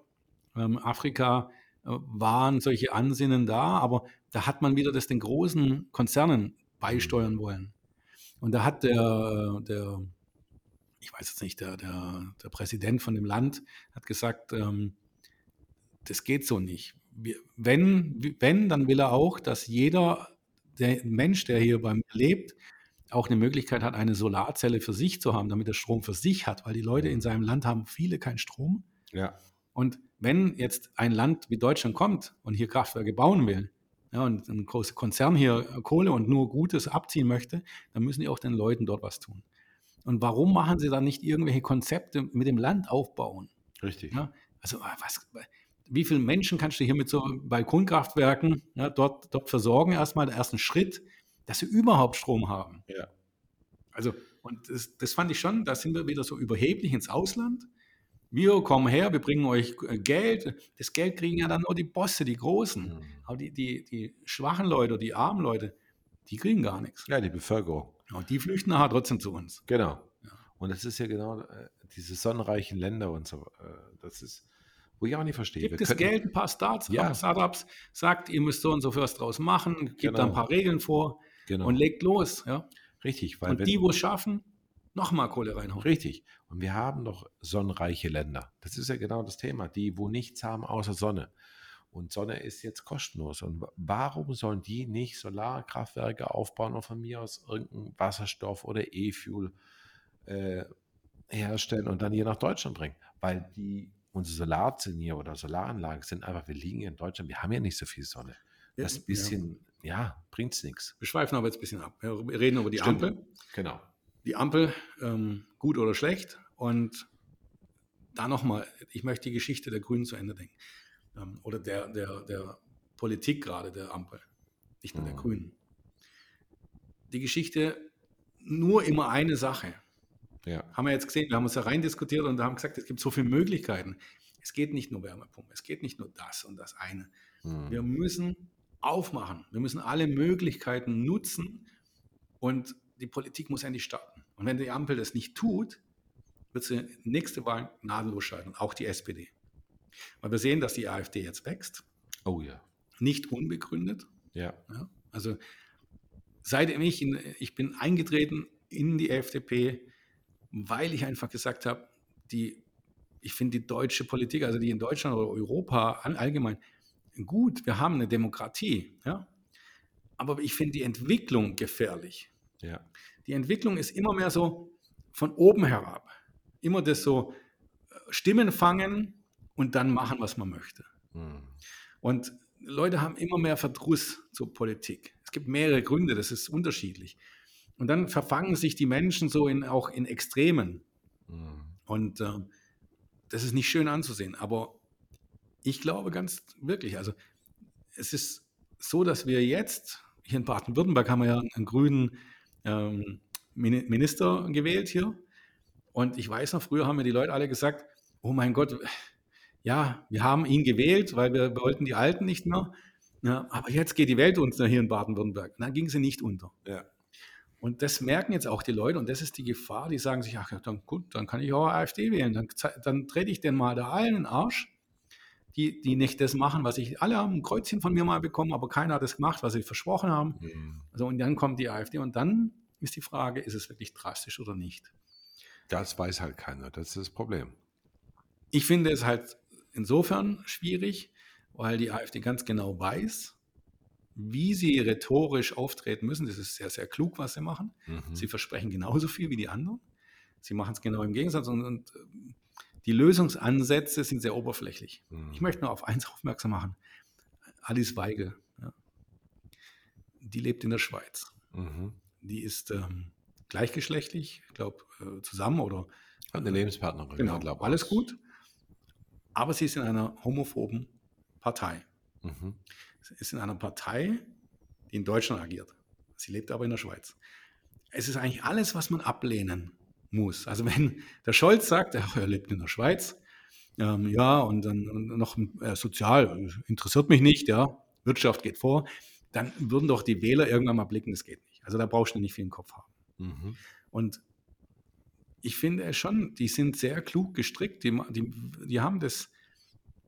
Ähm, Afrika waren solche Ansinnen da, aber da hat man wieder das den großen Konzernen beisteuern wollen. Und da hat der, der ich weiß jetzt nicht, der, der, der Präsident von dem Land hat gesagt, ähm, das geht so nicht. Wir, wenn, wenn, dann will er auch, dass jeder der Mensch, der hier bei mir lebt, auch eine Möglichkeit hat, eine Solarzelle für sich zu haben, damit er Strom für sich hat, weil die Leute in seinem Land haben viele keinen Strom. ja, Und wenn jetzt ein Land wie Deutschland kommt und hier Kraftwerke bauen will, ja, und ein großer Konzern hier Kohle und nur Gutes abziehen möchte, dann müssen die auch den Leuten dort was tun. Und warum machen sie dann nicht irgendwelche Konzepte mit dem Land aufbauen? richtig. Ja, also äh, was, wie viele Menschen kannst du hier mit so Balkonkraftwerken ja, dort, dort versorgen? Erstmal der ersten Schritt, dass sie überhaupt Strom haben. Ja. Also, und das, das fand ich schon, da sind wir wieder so überheblich ins Ausland. Wir kommen her, wir bringen euch äh, Geld. Das Geld kriegen ja dann nur die Bosse, die Großen. Mhm. Aber die, die, die schwachen Leute, die armen Leute, die kriegen gar nichts. Ja, die Bevölkerung. Und die flüchten nachher trotzdem zu uns. Genau. Ja. Und das ist ja genau äh, diese sonnenreichen Länder und so. Äh, das ist, wo ich auch nicht verstehe. Gibt es Geld, ein paar Starts, Ja. Startups, sagt, ihr müsst so und so was draus machen, gibt Genau. da ein paar Regeln vor Genau. und legt los. Ja? richtig, weil Und wenn, die, wo es schaffen, nochmal Kohle reinhauen. Richtig. Und wir haben doch sonnenreiche Länder. Das ist ja genau das Thema. Die, wo nichts haben außer Sonne. Und Sonne ist jetzt kostenlos. Und wa- warum sollen die nicht Solarkraftwerke aufbauen und von mir aus irgendeinen Wasserstoff oder E-Fuel äh, herstellen und dann hier nach Deutschland bringen? Weil die, unsere Solarzellen hier oder Solaranlagen sind einfach, wir liegen hier in Deutschland, wir haben ja nicht so viel Sonne. Das Ja. bisschen, ja, bringt es nichts. Wir schweifen aber jetzt ein bisschen ab. Wir reden über die Stimmt. Ampel. Genau. Die Ampel, ähm, gut oder schlecht. Und da nochmal, ich möchte die Geschichte der Grünen zu Ende denken. Ähm, oder der, der, der Politik gerade der Ampel, nicht nur der Mhm. Grünen. Die Geschichte, nur immer eine Sache. Ja. haben wir jetzt gesehen, wir haben uns da rein diskutiert und haben gesagt, es gibt so viele Möglichkeiten. Es geht nicht nur Wärmepumpe, es geht nicht nur das und das eine. Hm. Wir müssen aufmachen, wir müssen alle Möglichkeiten nutzen und die Politik muss endlich starten. Und wenn die Ampel das nicht tut, wird sie nächste Wahl gnadenlos scheitern, auch die SPD. Weil wir sehen, dass die AfD jetzt wächst, Oh ja. nicht unbegründet. Ja. Ja, also seitdem ich, in, ich bin eingetreten in die FDP, weil ich einfach gesagt habe, die, ich finde die deutsche Politik, also die in Deutschland oder Europa allgemein, gut, wir haben eine Demokratie, ja, aber ich finde die Entwicklung gefährlich. Ja. Die Entwicklung ist immer mehr so von oben herab. Immer das so äh, Stimmen fangen und dann machen, was man möchte. Hm. Und Leute haben immer mehr Verdruss zur Politik. Es gibt mehrere Gründe, das ist unterschiedlich. Und dann verfangen sich die Menschen so in, auch in Extremen. Mhm. Und äh, das ist nicht schön anzusehen. Aber ich glaube ganz wirklich, also es ist so, dass wir jetzt, hier in Baden-Württemberg haben wir ja einen grünen ähm, Minister gewählt hier. Und ich weiß noch, früher haben mir die Leute alle gesagt, oh mein Gott, ja, wir haben ihn gewählt, weil wir wollten die Alten nicht mehr. Ja, aber jetzt geht die Welt unter hier in Baden-Württemberg. Dann ging sie nicht unter. Ja. Und das merken jetzt auch die Leute und das ist die Gefahr, die sagen sich, ach ja, dann gut, dann kann ich auch AfD wählen. Dann, dann trete ich denn mal da allen in den Arsch, die, die nicht das machen, was ich, alle haben ein Kreuzchen von mir mal bekommen, aber keiner hat das gemacht, was sie versprochen haben. Mhm. Also, und dann kommt die AfD und dann ist die Frage, ist es wirklich drastisch oder nicht? Das weiß halt keiner, das ist das Problem. Ich finde es halt insofern schwierig, weil die AfD ganz genau weiß, wie sie rhetorisch auftreten müssen. Das ist sehr, sehr klug, was sie machen. Mhm. Sie versprechen genauso viel wie die anderen. Sie machen es genau im Gegensatz und, und äh, die Lösungsansätze sind sehr oberflächlich. Mhm. Ich möchte nur auf eins aufmerksam machen. Alice Weigel, ja, die lebt in der Schweiz. Mhm. Die ist ähm, gleichgeschlechtlich, ich glaube, äh, zusammen oder. Hat eine Lebenspartnerin. Genau, glaub, alles gut. Aber sie ist in einer homophoben Partei. Mhm. Sie ist in einer Partei, die in Deutschland agiert. Sie lebt aber in der Schweiz. Es ist eigentlich alles, was man ablehnen muss. Also wenn der Scholz sagt, ach, er lebt in der Schweiz, ähm, ja, und dann und noch äh, sozial interessiert mich nicht, ja, Wirtschaft geht vor, dann würden doch die Wähler irgendwann mal blicken, das geht nicht. Also da brauchst du nicht viel im Kopf haben. Mhm. Und ich finde schon, die sind sehr klug gestrickt, die, die, die haben das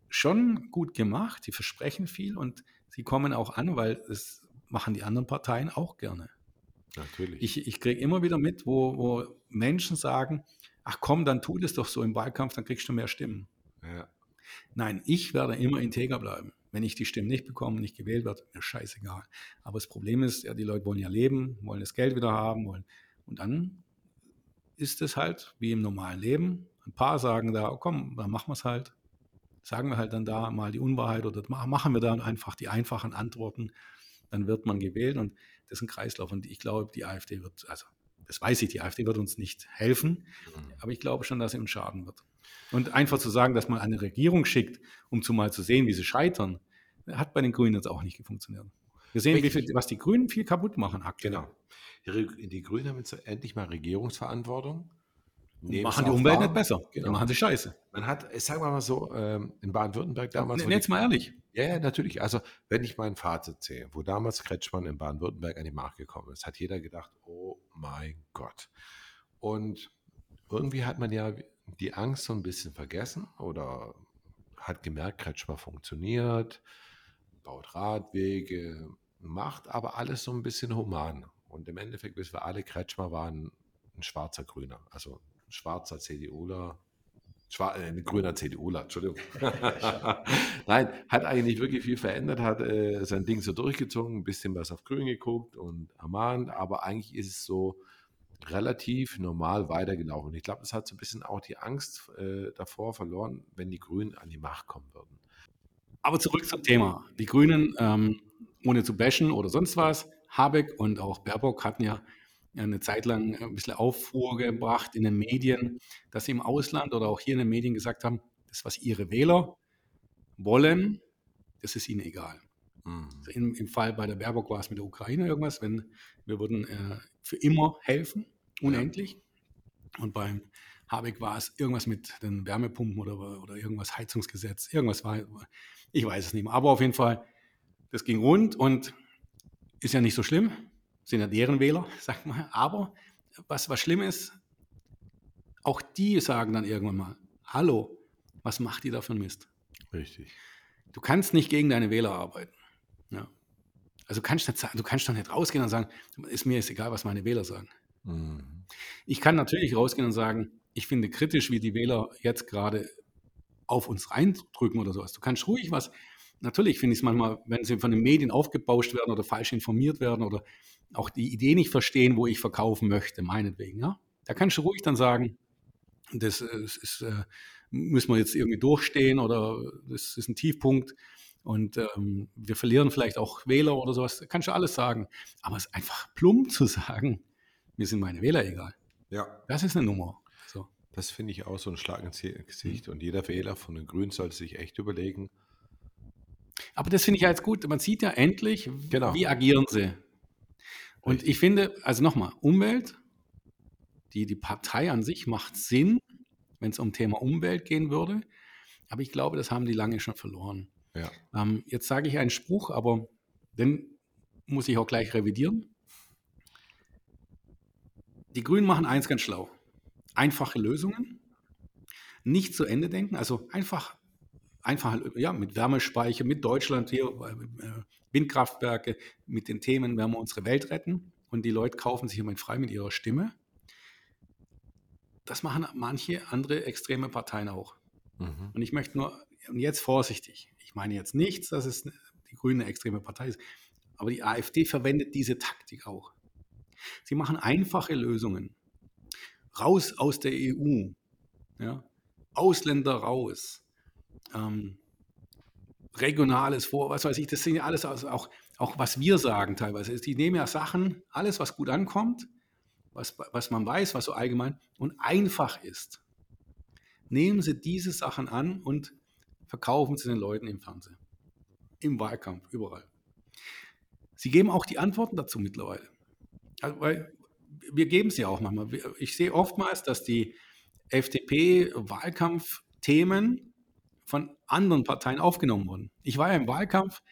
schon gut gemacht, die versprechen viel und sie kommen auch an, weil das machen die anderen Parteien auch gerne. Natürlich. Ich, ich kriege immer wieder mit, wo, wo Menschen sagen, ach komm, dann tu das doch so im Wahlkampf, dann kriegst du mehr Stimmen. Ja. Nein, ich werde immer integer bleiben. Wenn ich die Stimmen nicht bekomme, nicht gewählt werde, mir scheißegal. Aber das Problem ist, ja, die Leute wollen ja leben, wollen das Geld wieder haben, wollen. Und dann ist es halt wie im normalen Leben. Ein paar sagen da, oh komm, dann machen wir es halt. Sagen wir halt dann da mal die Unwahrheit oder machen wir dann einfach die einfachen Antworten. Dann wird man gewählt und das ist ein Kreislauf. Und ich glaube, die AfD wird, also das weiß ich, die AfD wird uns nicht helfen, mhm. aber ich glaube schon, dass sie uns schaden wird. Und einfach zu sagen, dass man eine Regierung schickt, um zu mal zu sehen, wie sie scheitern, hat bei den Grünen jetzt auch nicht funktioniert. Wir sehen, viel, was die Grünen viel kaputt machen aktuell. Genau. Die, die Grünen haben jetzt endlich mal Regierungsverantwortung. Machen die Umwelt nicht besser. Genau. Die machen sie scheiße. Man hat, ich sage mal so, ähm, in Baden-Württemberg damals. Ne, jetzt mal ehrlich. Ja, ja, natürlich. Also, wenn ich mein Fazit sehe, wo damals Kretschmann in Baden-Württemberg an die Markt gekommen ist, hat jeder gedacht, oh mein Gott. Und irgendwie hat man ja die Angst so ein bisschen vergessen oder hat gemerkt, Kretschmann funktioniert, baut Radwege, macht aber alles so ein bisschen human. Und im Endeffekt wissen wir alle, Kretschmer war ein, ein schwarzer Grüner, also ein schwarzer CDUler, Schwar äh, ein grüner CDUler, Entschuldigung. Nein, hat eigentlich nicht wirklich viel verändert, hat äh, sein Ding so durchgezogen, ein bisschen was auf Grün geguckt und ermahnt, aber eigentlich ist es so relativ normal weitergelaufen. Und ich glaube, das hat so ein bisschen auch die Angst äh, davor verloren, wenn die Grünen an die Macht kommen würden. Aber zurück zum Thema. Die Grünen, ähm, ohne zu bashen oder sonst was, Habeck und auch Baerbock hatten ja eine Zeit lang ein bisschen Aufruhr gebracht in den Medien, dass sie im Ausland oder auch hier in den Medien gesagt haben, das, was ihre Wähler wollen, das ist ihnen egal. Mhm. Im, Im, Fall bei der Baerbock war es mit der Ukraine irgendwas, wenn wir würden äh, für immer helfen, unendlich. Ja. Und beim Habeck war es irgendwas mit den Wärmepumpen oder, oder irgendwas Heizungsgesetz, irgendwas war, ich weiß es nicht mehr. Aber auf jeden Fall, das ging rund und ist ja nicht so schlimm, sind ja deren Wähler, sag mal. Aber was, was schlimm ist, auch die sagen dann irgendwann mal, hallo, was macht ihr da für ein Mist? Richtig. Du kannst nicht gegen deine Wähler arbeiten. Ja. Also kannst nicht, du kannst doch nicht rausgehen und sagen, ist mir ist egal, was meine Wähler sagen. Mhm. Ich kann natürlich rausgehen und sagen, ich finde kritisch, wie die Wähler jetzt gerade auf uns reindrücken oder sowas. Du kannst ruhig was natürlich finde ich es manchmal, wenn sie von den Medien aufgebauscht werden oder falsch informiert werden oder auch die Idee nicht verstehen, wo ich verkaufen möchte, meinetwegen. Ja? Da kannst du ruhig dann sagen, das ist, ist, äh, müssen wir jetzt irgendwie durchstehen oder das ist ein Tiefpunkt. und ähm, wir verlieren vielleicht auch Wähler oder sowas. Kannst du alles sagen. Aber es ist einfach plump zu sagen, mir sind meine Wähler egal. Ja. Das ist eine Nummer. So. Das finde ich auch so ein Schlag ins Gesicht. Und jeder Wähler von den Grünen sollte sich echt überlegen. Aber das finde ich ja jetzt gut. Man sieht ja endlich, Genau. wie agieren sie. Und Richtig. ich finde, also nochmal, Umwelt, die, die Partei an sich macht Sinn, wenn es um Thema Umwelt gehen würde. Aber ich glaube, das haben die lange schon verloren. Ja. Ähm, jetzt sage ich einen Spruch, aber den muss ich auch gleich revidieren. Die Grünen machen eins ganz schlau. Einfache Lösungen, nicht zu Ende denken, also einfach, einfach ja, mit Wärmespeicher, mit Deutschland hier, äh, Windkraftwerke, mit den Themen werden wir unsere Welt retten und die Leute kaufen sich immer frei mit ihrer Stimme. Das machen manche andere extreme Parteien auch. Mhm. Und ich möchte nur, und jetzt vorsichtig, ich meine jetzt nichts, dass es die Grüne extreme Partei ist, aber die AfD verwendet diese Taktik auch. Sie machen einfache Lösungen. Raus aus der EU, ja? Ausländer raus, ähm, regionales Vor, was weiß ich, das sind ja alles also auch, auch, was wir sagen teilweise. Die nehmen ja Sachen, alles, was gut ankommt, was, was man weiß, was so allgemein und einfach ist. Nehmen Sie diese Sachen an und verkaufen sie den Leuten im Fernsehen, im Wahlkampf, überall. Sie geben auch die Antworten dazu mittlerweile. Also, weil wir geben ja auch manchmal. Ich sehe oftmals, dass die FDP-Wahlkampfthemen von anderen Parteien aufgenommen wurden. Ich war ja im Wahlkampf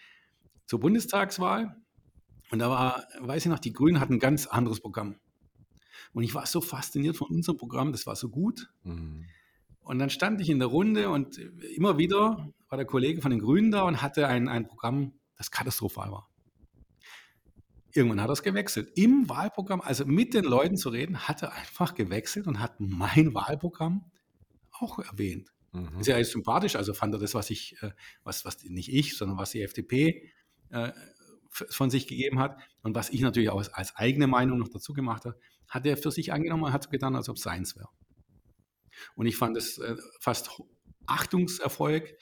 zur Bundestagswahl und da war, weiß ich noch, die Grünen hatten ein ganz anderes Programm. Und ich war so fasziniert von unserem Programm, das war so gut. Mhm. Und dann stand ich in der Runde und immer wieder war der Kollege von den Grünen da und hatte ein, ein Programm, das katastrophal war. Irgendwann hat er es gewechselt. Im Wahlprogramm, also mit den Leuten zu reden, hat er einfach gewechselt und hat mein Wahlprogramm auch erwähnt. Mhm. Ist sympathisch, also fand er das, was ich, äh, was, was nicht ich, sondern was die FDP äh, von sich gegeben hat und was ich natürlich auch als eigene Meinung noch dazu gemacht habe, hat er für sich angenommen und hat so getan, als ob es seins wäre. Und ich fand es äh, fast Achtungserfolg,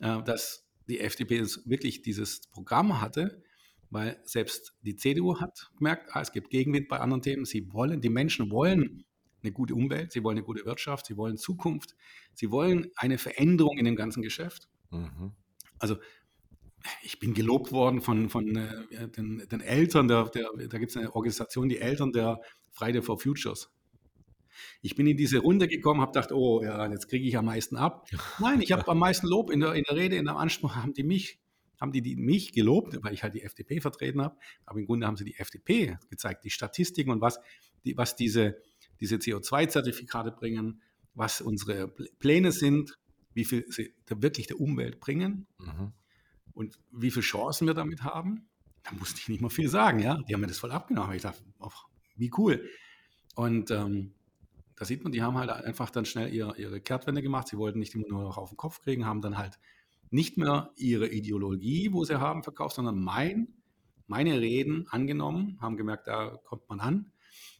äh, dass die FDP wirklich dieses Programm hatte, weil selbst die CDU hat gemerkt, ah, es gibt Gegenwind bei anderen Themen. Sie wollen, die Menschen wollen eine gute Umwelt, sie wollen eine gute Wirtschaft, sie wollen Zukunft, sie wollen eine Veränderung in dem ganzen Geschäft. Mhm. Also ich bin gelobt worden von, von äh, den, den, Eltern, der, der, da gibt es eine Organisation, die Eltern der Friday for Futures. Ich bin in diese Runde gekommen, habe gedacht, oh ja, jetzt kriege ich am meisten ab. Nein, ich habe am meisten Lob in der, in der Rede, in der Anspruch haben die mich, haben die, die mich gelobt, weil ich halt die FDP vertreten habe. Aber im Grunde haben sie die FDP gezeigt, die Statistiken und was, die, was diese, diese CO2-Zertifikate bringen, was unsere Pläne sind, wie viel sie wirklich der Umwelt bringen Mhm. und wie viele Chancen wir damit haben. Da musste ich nicht mal viel sagen, ja. Die haben mir das voll abgenommen. Ich dachte, oh, wie cool. Und ähm, da sieht man, die haben halt einfach dann schnell ihre, ihre Kehrtwende gemacht. Sie wollten nicht immer nur noch auf den Kopf kriegen, haben dann halt nicht mehr ihre Ideologie, wo sie haben, verkauft, sondern mein, meine Reden angenommen, haben gemerkt, da kommt man an.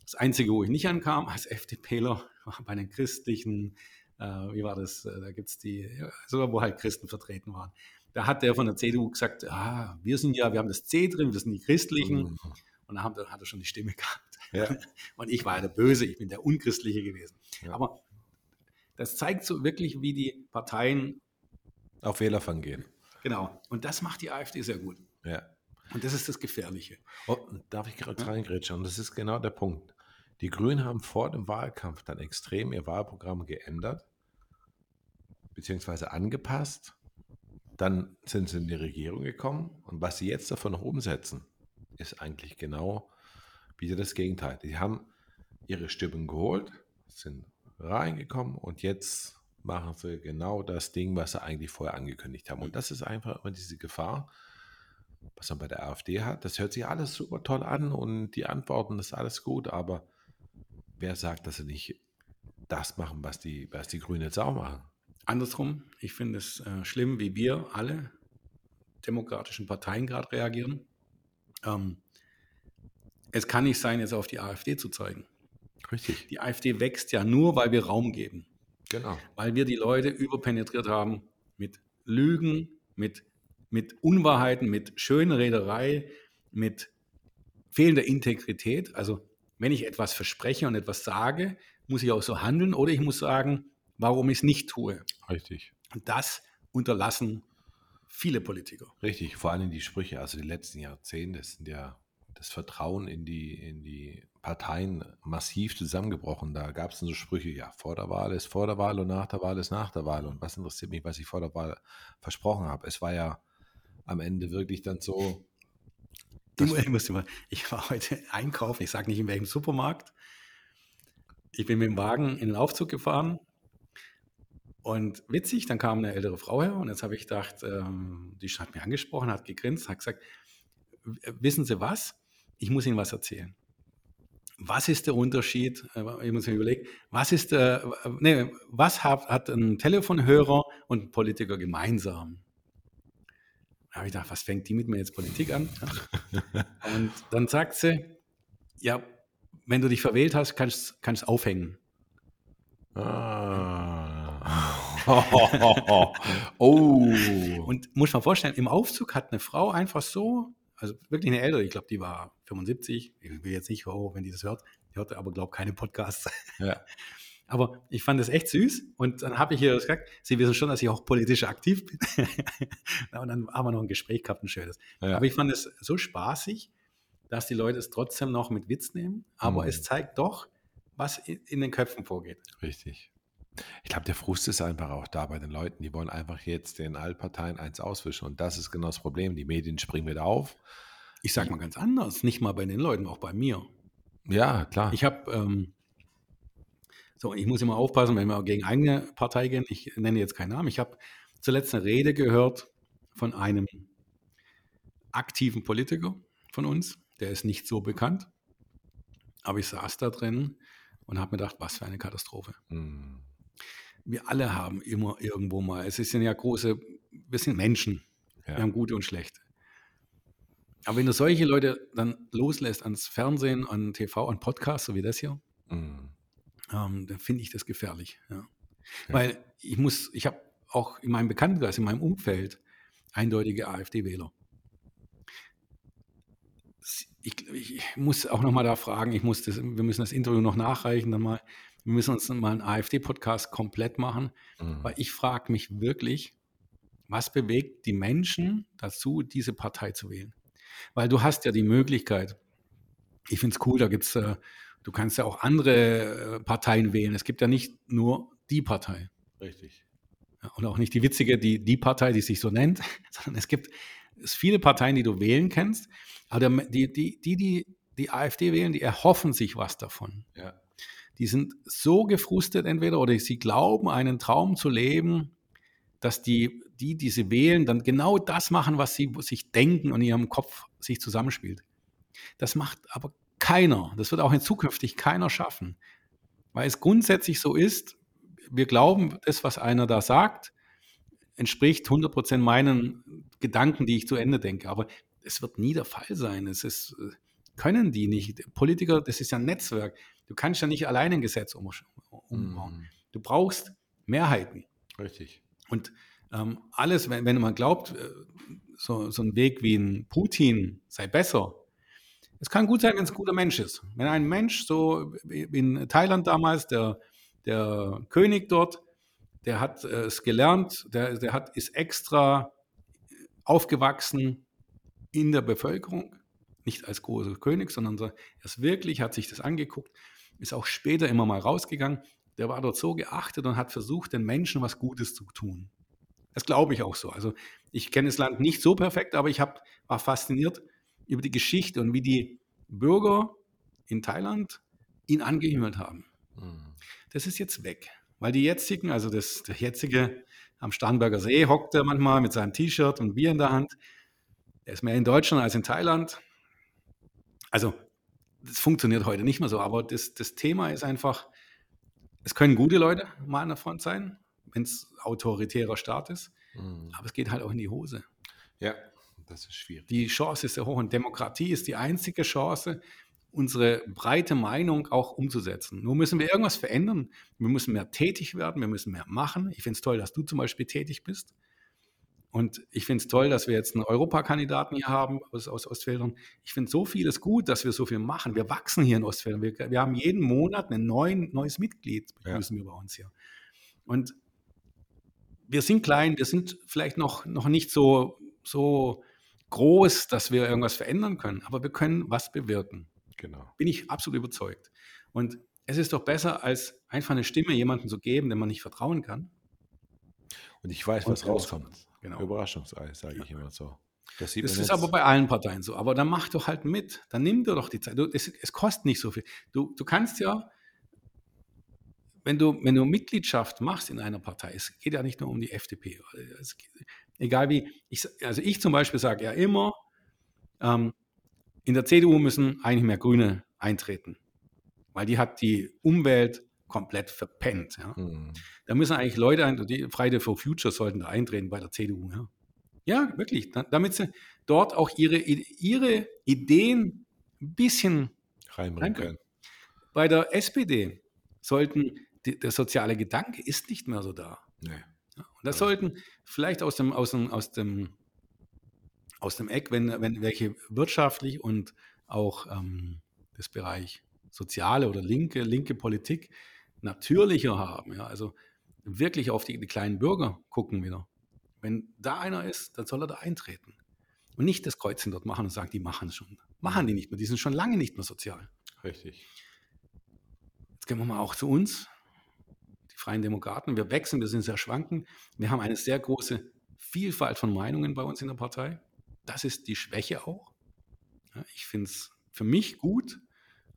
Das Einzige, wo ich nicht ankam als FDPler, war bei den christlichen, äh, wie war das, da gibt es die, sogar wo halt Christen vertreten waren. Da hat der von der CDU gesagt, ah, wir sind ja, wir haben das C drin, wir sind die Christlichen. Mhm. Und dann hat er schon die Stimme gehabt. Ja. Und ich war der Böse, ich bin der Unchristliche gewesen. Ja. Aber das zeigt so wirklich, wie die Parteien, Auf Wählerfang gehen. genau, und das macht die AfD sehr gut. Ja. Und das ist das Gefährliche. Oh, darf ich gerade Ja. reingrätschen? Und das ist genau der Punkt. Die Grünen haben vor dem Wahlkampf dann extrem ihr Wahlprogramm geändert, beziehungsweise angepasst. Dann sind sie in die Regierung gekommen und was sie jetzt davon noch umsetzen, ist eigentlich genau wieder das Gegenteil. Die haben ihre Stimmen geholt, sind reingekommen und jetzt machen sie genau das Ding, was sie eigentlich vorher angekündigt haben. Und das ist einfach immer diese Gefahr, was man bei der AfD hat. Das hört sich alles super toll an und die Antworten ist alles gut, aber wer sagt, dass sie nicht das machen, was die, was die Grünen jetzt auch machen? Andersrum, ich finde es äh, schlimm, wie wir alle demokratischen Parteien gerade reagieren. Ähm, es kann nicht sein, jetzt auf die AfD zu zeigen. Richtig, Die AfD wächst ja nur, weil wir Raum geben. genau. weil wir die Leute überpenetriert haben mit Lügen, mit mit Unwahrheiten, mit Schönrederei, mit fehlender Integrität. Also wenn ich etwas verspreche und etwas sage, muss ich auch so handeln oder ich muss sagen, warum ich es nicht tue. Richtig. Und das unterlassen viele Politiker. Richtig, vor allem die Sprüche, also die letzten Jahrzehnte sind ja das Vertrauen in die, in die Parteien massiv zusammengebrochen. Da gab es so Sprüche, ja, vor der Wahl ist vor der Wahl und nach der Wahl ist nach der Wahl. Und was interessiert mich, was ich vor der Wahl versprochen habe? Es war ja am Ende wirklich dann so. Ich, muss mal, ich war heute einkaufen, ich sage nicht in welchem Supermarkt. Ich bin mit dem Wagen in den Aufzug gefahren und witzig, dann kam eine ältere Frau her und jetzt habe ich gedacht, ähm, die hat mir angesprochen, hat gegrinst, hat gesagt, wissen Sie was? Ich muss Ihnen was erzählen. Was ist der Unterschied? Äh, ich muss mir überlegen, was ist der, nee, was hat, hat ein Telefonhörer und ein Politiker gemeinsam? Da habe ich gedacht, was fängt die mit mir jetzt Politik an? Und dann sagt sie, ja, wenn du dich verwählt hast, kannst du es aufhängen. Ah. oh. Und muss man vorstellen, im Aufzug hat eine Frau einfach so also wirklich eine ältere, ich glaube, die war 75. Ich will jetzt nicht, oh, wenn die das hört, die hörte aber, glaube ich, keine Podcasts. Ja. Aber ich fand das echt süß und dann habe ich ihr gesagt, sie wissen schon, dass ich auch politisch aktiv bin. und dann haben wir noch ein Gespräch gehabt, ein schönes. Ja. Aber ich fand es so spaßig, dass die Leute es trotzdem noch mit Witz nehmen, aber mhm. es zeigt doch, was in den Köpfen vorgeht. Richtig. Ich glaube, der Frust ist einfach auch da bei den Leuten. Die wollen einfach jetzt den Altparteien eins auswischen. Und das ist genau das Problem. Die Medien springen wieder auf. Ich sage mal ganz anders, nicht mal bei den Leuten, auch bei mir. Ja, klar. Ich habe, ähm, so, ich muss immer aufpassen, wenn wir gegen eigene Partei gehen. Ich nenne jetzt keinen Namen. Ich habe zuletzt eine Rede gehört von einem aktiven Politiker von uns. Der ist nicht so bekannt. Aber ich saß da drin und habe mir gedacht, was für eine Katastrophe. Mhm wir alle haben immer irgendwo mal, es sind ja große, wir sind Menschen, ja. wir haben gute und schlechte. Aber wenn du solche Leute dann loslässt ans Fernsehen, an TV, an Podcasts, so wie das hier, mhm. Ähm, dann finde ich das gefährlich. Ja. Ja. Weil ich muss, ich habe auch in meinem Bekanntenkreis, in meinem Umfeld eindeutige AfD-Wähler. Ich, ich, muss auch noch mal da fragen, ich muss das, wir müssen das Interview noch nachreichen, dann mal wir müssen uns mal einen AfD-Podcast komplett machen, mhm. weil ich frage mich wirklich, was bewegt die Menschen dazu, diese Partei zu wählen? Weil du hast ja die Möglichkeit, ich finde es cool, da gibt es, äh, du kannst ja auch andere äh, Parteien wählen. Es gibt ja nicht nur die Partei. Richtig. Und auch nicht die witzige, die, die Partei, die sich so nennt, sondern es gibt es viele Parteien, die du wählen kannst, aber die, die, die, die die AfD wählen, die erhoffen sich was davon. Ja die sind so gefrustet entweder oder sie glauben, einen Traum zu leben, dass die, die, die sie wählen, dann genau das machen, was sie sich denken und in ihrem Kopf sich zusammenspielt. Das macht aber keiner. Das wird auch in zukünftig keiner schaffen. Weil es grundsätzlich so ist, wir glauben, das, was einer da sagt, entspricht 100% meinen Gedanken, die ich zu Ende denke. Aber es wird nie der Fall sein. Es ist, äh, können die nicht. Politiker, das ist ja ein Netzwerk. Du kannst ja nicht alleine ein Gesetz umbauen. Mm. Du brauchst Mehrheiten. Richtig. Und ähm, alles, wenn, wenn man glaubt, äh, so, so ein Weg wie ein Putin sei besser, es kann gut sein, wenn es ein guter Mensch ist. Wenn ein Mensch, so in Thailand damals, der, der König dort, der hat äh, es gelernt, der, der hat, ist extra aufgewachsen in der Bevölkerung, nicht als großer König, sondern er ist wirklich, hat sich das angeguckt, ist auch später immer mal rausgegangen. Der war dort so geachtet und hat versucht, den Menschen was Gutes zu tun. Das glaube ich auch so. Also ich kenne das Land nicht so perfekt, aber ich hab, war fasziniert über die Geschichte und wie die Bürger in Thailand ihn angehimmelt haben. Mhm. Das ist jetzt weg, weil die jetzigen, also das, der jetzige am Starnberger See hockt er manchmal mit seinem T-Shirt und Bier in der Hand. Er ist mehr in Deutschland als in Thailand. Also, das funktioniert heute nicht mehr so, aber das, das Thema ist einfach, es können gute Leute mal an der Front sein, wenn es autoritärer Staat ist, mhm. aber es geht halt auch in die Hose. Ja, das ist schwierig. Die Chance ist sehr hoch und Demokratie ist die einzige Chance, unsere breite Meinung auch umzusetzen. Nur müssen wir irgendwas verändern. Wir müssen mehr tätig werden, wir müssen mehr machen. Ich finde es toll, dass du zum Beispiel tätig bist. Und ich finde es toll, dass wir jetzt einen Europakandidaten hier haben aus, aus Ostfildern. Ich finde so vieles gut, dass wir so viel machen. Wir wachsen hier in Ostfildern. Wir, wir haben jeden Monat ein neues Mitglied, begrüßen ja. wir bei uns hier. Und wir sind klein, wir sind vielleicht noch, noch nicht so, so groß, dass wir irgendwas verändern können, aber wir können was bewirken. Genau. Bin ich absolut überzeugt. Und es ist doch besser, als einfach eine Stimme jemandem zu geben, dem man nicht vertrauen kann. Und ich weiß, was rauskommt. Genau. Überraschungsei, sage ja. ich immer so. Das, das ist aber bei allen Parteien so. Aber dann mach doch halt mit. Dann nimm dir doch die Zeit. Du, es, es, kostet nicht so viel. Du, du kannst ja, wenn du, wenn du Mitgliedschaft machst in einer Partei, es geht ja nicht nur um die FDP. Es, egal wie, ich, also ich zum Beispiel sage ja immer, ähm, in der CDU müssen eigentlich mehr Grüne eintreten, weil die hat die Umwelt komplett verpennt. Ja. Mhm. Da müssen eigentlich Leute, ein, die Friday for Future sollten da eintreten bei der CDU. Ja, ja wirklich, damit sie dort auch ihre, ihre Ideen ein bisschen reinbringen können. Bei der SPD sollten, die, der soziale Gedanke ist nicht mehr so da. Nee. Und das sollten vielleicht aus dem, aus dem, aus dem, aus dem Eck, wenn, wenn welche wirtschaftlich und auch ähm, das Bereich soziale oder linke, linke Politik natürlicher haben. Ja? Also wirklich auf die, die kleinen Bürger gucken wieder. Wenn da einer ist, dann soll er da eintreten. Und nicht das Kreuzchen dort machen und sagen, die machen es schon. Machen die nicht mehr, die sind schon lange nicht mehr sozial. Richtig. Jetzt gehen wir mal auch zu uns, Freien Demokraten. Wir wechseln, wir sind sehr schwanken. Wir haben eine sehr große Vielfalt von Meinungen bei uns in der Partei. Das ist die Schwäche auch. Ja, ich finde es für mich gut,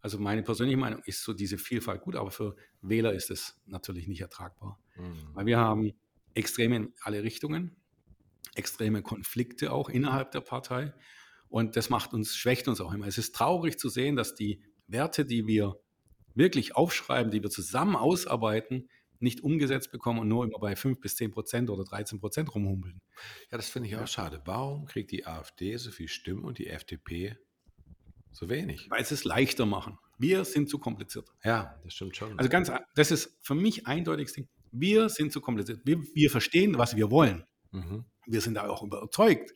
also meine persönliche Meinung ist so diese Vielfalt gut, aber für Wähler ist es natürlich nicht ertragbar. Mhm. Weil wir haben Extreme in alle Richtungen, extreme Konflikte auch innerhalb der Partei. Und das macht uns, schwächt uns auch immer. Es ist traurig zu sehen, dass die Werte, die wir wirklich aufschreiben, die wir zusammen ausarbeiten, nicht umgesetzt bekommen und nur immer bei 5 bis 10 Prozent oder 13 Prozent rumhumpeln. Ja, das finde ich auch schade. Warum kriegt die AfD so viel Stimmen und die FDP so wenig. Weil sie es leichter machen. Wir sind zu kompliziert. Ja, das stimmt schon. Also ganz, das ist für mich eindeutiges Ding. Wir sind zu kompliziert. Wir, wir verstehen, was wir wollen. Mhm. Wir sind da auch überzeugt.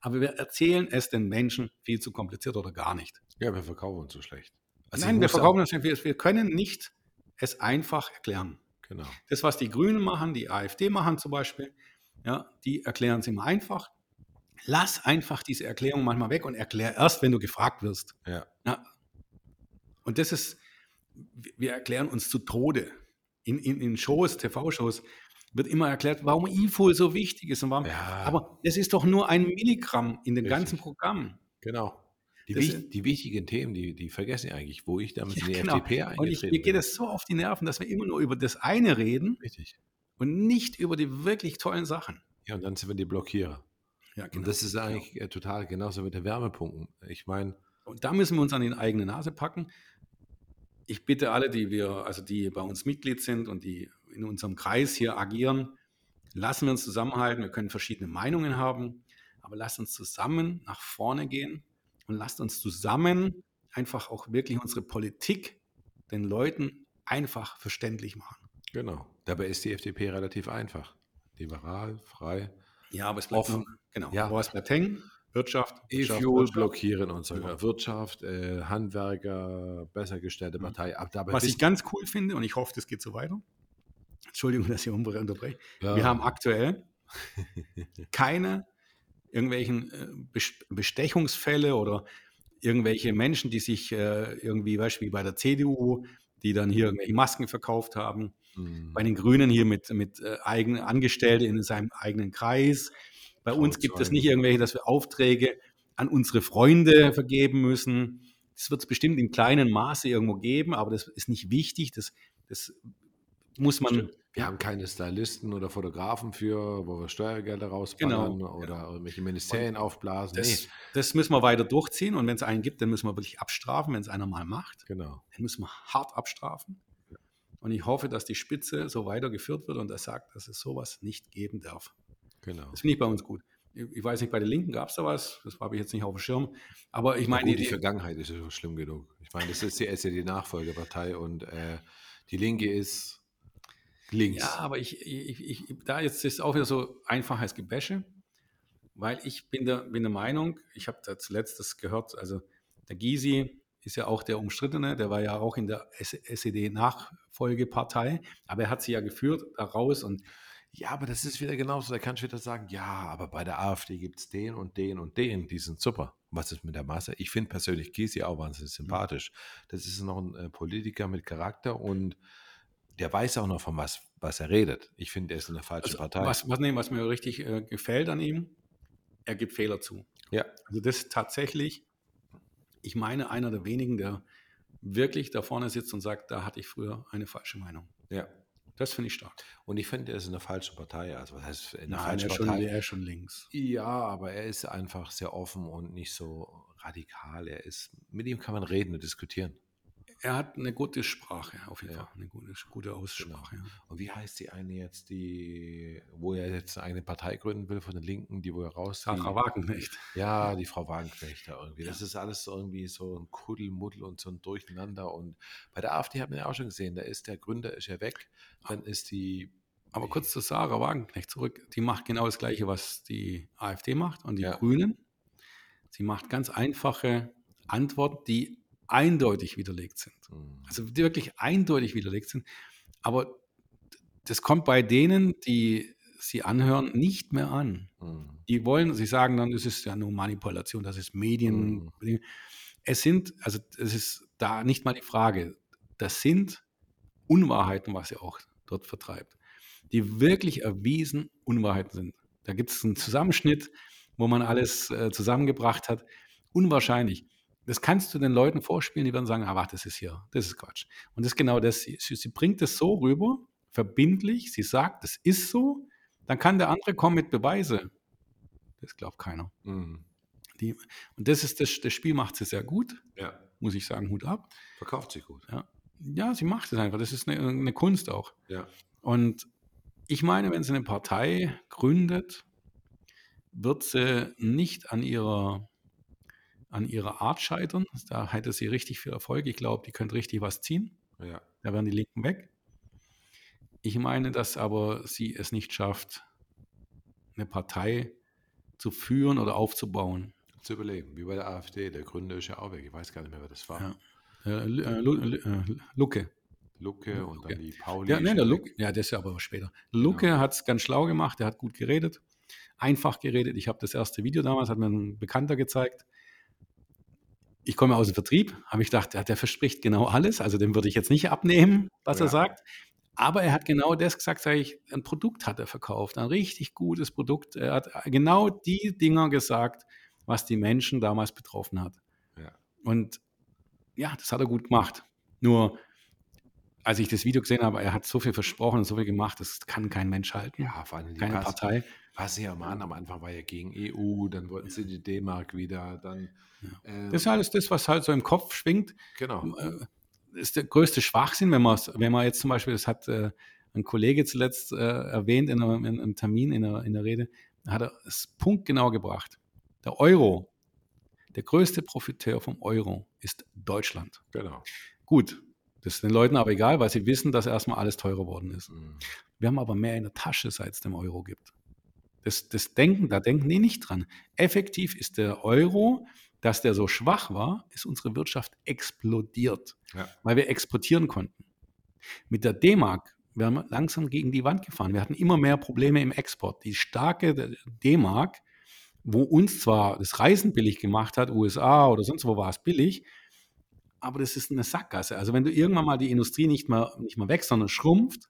Aber wir erzählen es den Menschen viel zu kompliziert oder gar nicht. Ja, wir verkaufen uns so schlecht. Also Nein, wir verkaufen uns schlecht. Wir können nicht es einfach erklären. Genau. Das, was die Grünen machen, die AfD machen zum Beispiel, ja, die erklären es immer einfach lass einfach diese Erklärung manchmal weg und erklär erst, wenn du gefragt wirst. Ja. ja. Und das ist, wir erklären uns zu Tode. In, in, in Shows, TV-Shows, wird immer erklärt, warum IFOL so wichtig ist. Und warum, ja. Aber es ist doch nur ein Milligramm in dem Richtig. ganzen Programm. Genau. Die, wich, die, wichtigen Themen, die, die vergessen eigentlich, wo ich damals ja, in die genau. FDP eingetreten Und ich, mir geht es so auf die Nerven, dass wir immer nur über das eine reden Richtig. und nicht über die wirklich tollen Sachen. Ja, und dann sind wir die Blockierer. Ja, genau. Und das ist eigentlich genau. total genauso mit den Wärmepumpen. Ich meine. Und da müssen wir uns an die eigene Nase packen. Ich bitte alle, die wir, also die bei uns Mitglied sind und die in unserem Kreis hier agieren, lassen wir uns zusammenhalten. Wir können verschiedene Meinungen haben, aber lasst uns zusammen nach vorne gehen und lasst uns zusammen einfach auch wirklich unsere Politik den Leuten einfach verständlich machen. Genau. Dabei ist die FDP relativ einfach. Liberal, frei, ja, aber es bleibt offen. Genau. Ja. Aber es bleibt hängen. Wirtschaft, E-Fuel blockieren und so weiter. Wirtschaft, äh, Handwerker, besser gestellte mhm. Partei. Aber Was ich ganz cool finde, und ich hoffe, das geht so weiter. Entschuldigung, dass ich unterbreche. Ja. Wir haben aktuell keine irgendwelchen äh, Bestechungsfälle oder irgendwelche Menschen, die sich äh, irgendwie, Beispiel bei der CDU, die dann hier irgendwelche Masken verkauft haben. Mhm. Bei den Grünen hier mit, mit äh, eigenen Angestellten in seinem eigenen Kreis. Bei uns gibt es nicht irgendwelche, dass wir Aufträge an unsere Freunde vergeben müssen. Das wird es bestimmt in kleinem Maße irgendwo geben, aber das ist nicht wichtig. Das, das muss man. Stimmt. Wir haben keine Stylisten oder Fotografen für, wo wir Steuergelder rausballern genau, oder genau. irgendwelche Ministerien und aufblasen. Das, nee. das, müssen wir weiter durchziehen und wenn es einen gibt, dann müssen wir wirklich abstrafen, wenn es einer mal macht. Genau. Dann müssen wir hart abstrafen. Und ich hoffe, dass die Spitze so weitergeführt wird und er sagt, dass es sowas nicht geben darf. Genau. Das finde ich bei uns gut. Ich weiß nicht, bei den Linken gab es da was, das habe ich jetzt nicht auf dem Schirm. Aber ich meine. Die, die, Vergangenheit ist ja schlimm genug. Ich meine, das ist die die Nachfolgepartei und äh, die Linke ist links. Ja, aber ich, ich, ich, da jetzt ist auch wieder so einfaches Gebäsche. weil ich bin der, bin der Meinung, ich habe da zuletzt das gehört, also der Gysi ist ja auch der Umstrittene, der war ja auch in der SED-Nachfolgepartei, aber er hat sie ja geführt daraus und ja, aber das ist wieder genauso. Da kannst du wieder sagen, ja, aber bei der AfD gibt es den und den und den, die sind super. Was ist mit der Masse? Ich finde persönlich Gysi auch wahnsinnig sympathisch. Das ist noch ein äh, Politiker mit Charakter und der weiß auch noch von was, was er redet. Ich finde, er ist in der falschen also, Partei. Was, was, nee, was mir richtig äh, gefällt an ihm, er gibt Fehler zu. Ja. Also das ist tatsächlich, ich meine, einer der wenigen, der wirklich da vorne sitzt und sagt, da hatte ich früher eine falsche Meinung. Ja. Das finde ich stark. Und ich finde, er ist in der falschen Partei. Also, was heißt in der Nein, falschen er, Partei? Schon, er ist schon links. Ja, aber er ist einfach sehr offen und nicht so radikal. Er ist, mit ihm kann man reden und diskutieren. Er hat eine gute Sprache, auf jeden Fall. Eine gute, gute Genau. Aussprache. Ja. Und wie heißt die eine jetzt, die, wo er jetzt eine eigene Partei gründen will von den Linken, die wo er raus. Die, Sarah Wagenknecht. ja, die Frau Wagenknecht da irgendwie. Das ist alles so irgendwie so ein Kuddelmuddel und so ein Durcheinander. Und bei der AfD hat man ja auch schon gesehen, da ist der Gründer ist ja weg. Dann ist die. Aber kurz zu Sarah Wagenknecht zurück. Die macht genau das Gleiche, was die AfD macht und die Ja. Grünen. Sie macht ganz einfache Antworten, die eindeutig widerlegt sind. Hm, Also die wirklich eindeutig widerlegt sind. Aber das kommt bei denen, die sie anhören, nicht mehr an. hm, Die wollen, sie sagen dann, es ist ja nur Manipulation, das ist Medien. Es sind, also es ist da nicht mal die Frage, das sind Unwahrheiten, was er auch dort vertreibt, die wirklich erwiesen Unwahrheiten sind. Da gibt es einen Zusammenschnitt, wo man alles äh, zusammengebracht hat. Unwahrscheinlich. Das kannst du den Leuten vorspielen, die werden sagen, ah, warte, das ist hier, das ist Quatsch. Und das ist genau das. Sie, sie bringt es so rüber, verbindlich, sie sagt, das ist so, dann kann der andere kommen mit Beweise. Das glaubt keiner. hm. Die, und das ist das, das Spiel macht sie sehr gut, Ja, muss ich sagen, Hut ab. verkauft sich gut. Ja, ja sie macht es einfach. Das ist eine, eine Kunst auch. Ja. Und ich meine, wenn sie eine Partei gründet, wird sie nicht an ihrer, an ihrer Art scheitern. Da hätte sie richtig viel Erfolg. Ich glaube, die könnte richtig was ziehen. Ja. Da wären die Linken weg. Ich meine, dass aber sie es nicht schafft, eine Partei zu führen oder aufzubauen. Zu überleben, wie bei der AfD. Der Gründer ist ja auch weg. Ich weiß gar nicht mehr, wer das war. Ja. Äh, äh, äh, Lucke. Lucke und Lucke. dann die Pauli. Ja, nee, der weg. ja, das ist ja aber später. Luke hat es ganz schlau gemacht, der hat gut geredet, einfach geredet. Ich habe das erste Video damals, hat mir ein Bekannter gezeigt. Ich komme aus dem Vertrieb, habe ich gedacht, der, der verspricht genau alles, also dem würde ich jetzt nicht abnehmen, was Ja. er sagt. Aber er hat genau das gesagt, sage ich, ein Produkt hat er verkauft, ein richtig gutes Produkt. Er hat genau die Dinger gesagt, was die Menschen damals betroffen hat. Ja. Und ja, das hat er gut gemacht. Nur, als ich das Video gesehen habe, er hat so viel versprochen und so viel gemacht, das kann kein Mensch halten. Ja, vor allem die keine Partei. Was sie ja machen, am Anfang war ja gegen EU, dann wollten sie die D-Mark wieder, dann. ähm, Das ist alles das, was halt so im Kopf schwingt. genau. Äh, ist der größte Schwachsinn, wenn man wenn man jetzt zum Beispiel, das hat äh, ein Kollege zuletzt äh, erwähnt in einem, in einem Termin, in der, in der Rede, hat er es punktgenau gebracht. Der Euro, der größte Profiteur vom Euro ist Deutschland. Genau. Gut, das ist den Leuten aber egal, weil sie wissen, dass erstmal alles teurer geworden ist. Mhm. Wir haben aber mehr in der Tasche, seit es dem Euro gibt. Das, das Denken, da denken die nicht dran. Effektiv ist der Euro, dass der so schwach war, ist unsere Wirtschaft explodiert, Ja. weil wir exportieren konnten. Mit der D-Mark wären wir langsam gegen die Wand gefahren. Wir hatten immer mehr Probleme im Export. Die starke D-Mark, wo uns zwar das Reisen billig gemacht hat, USA oder sonst wo war es billig, aber das ist eine Sackgasse. Also wenn du irgendwann mal die Industrie nicht mehr, nicht mehr wächst, sondern schrumpft,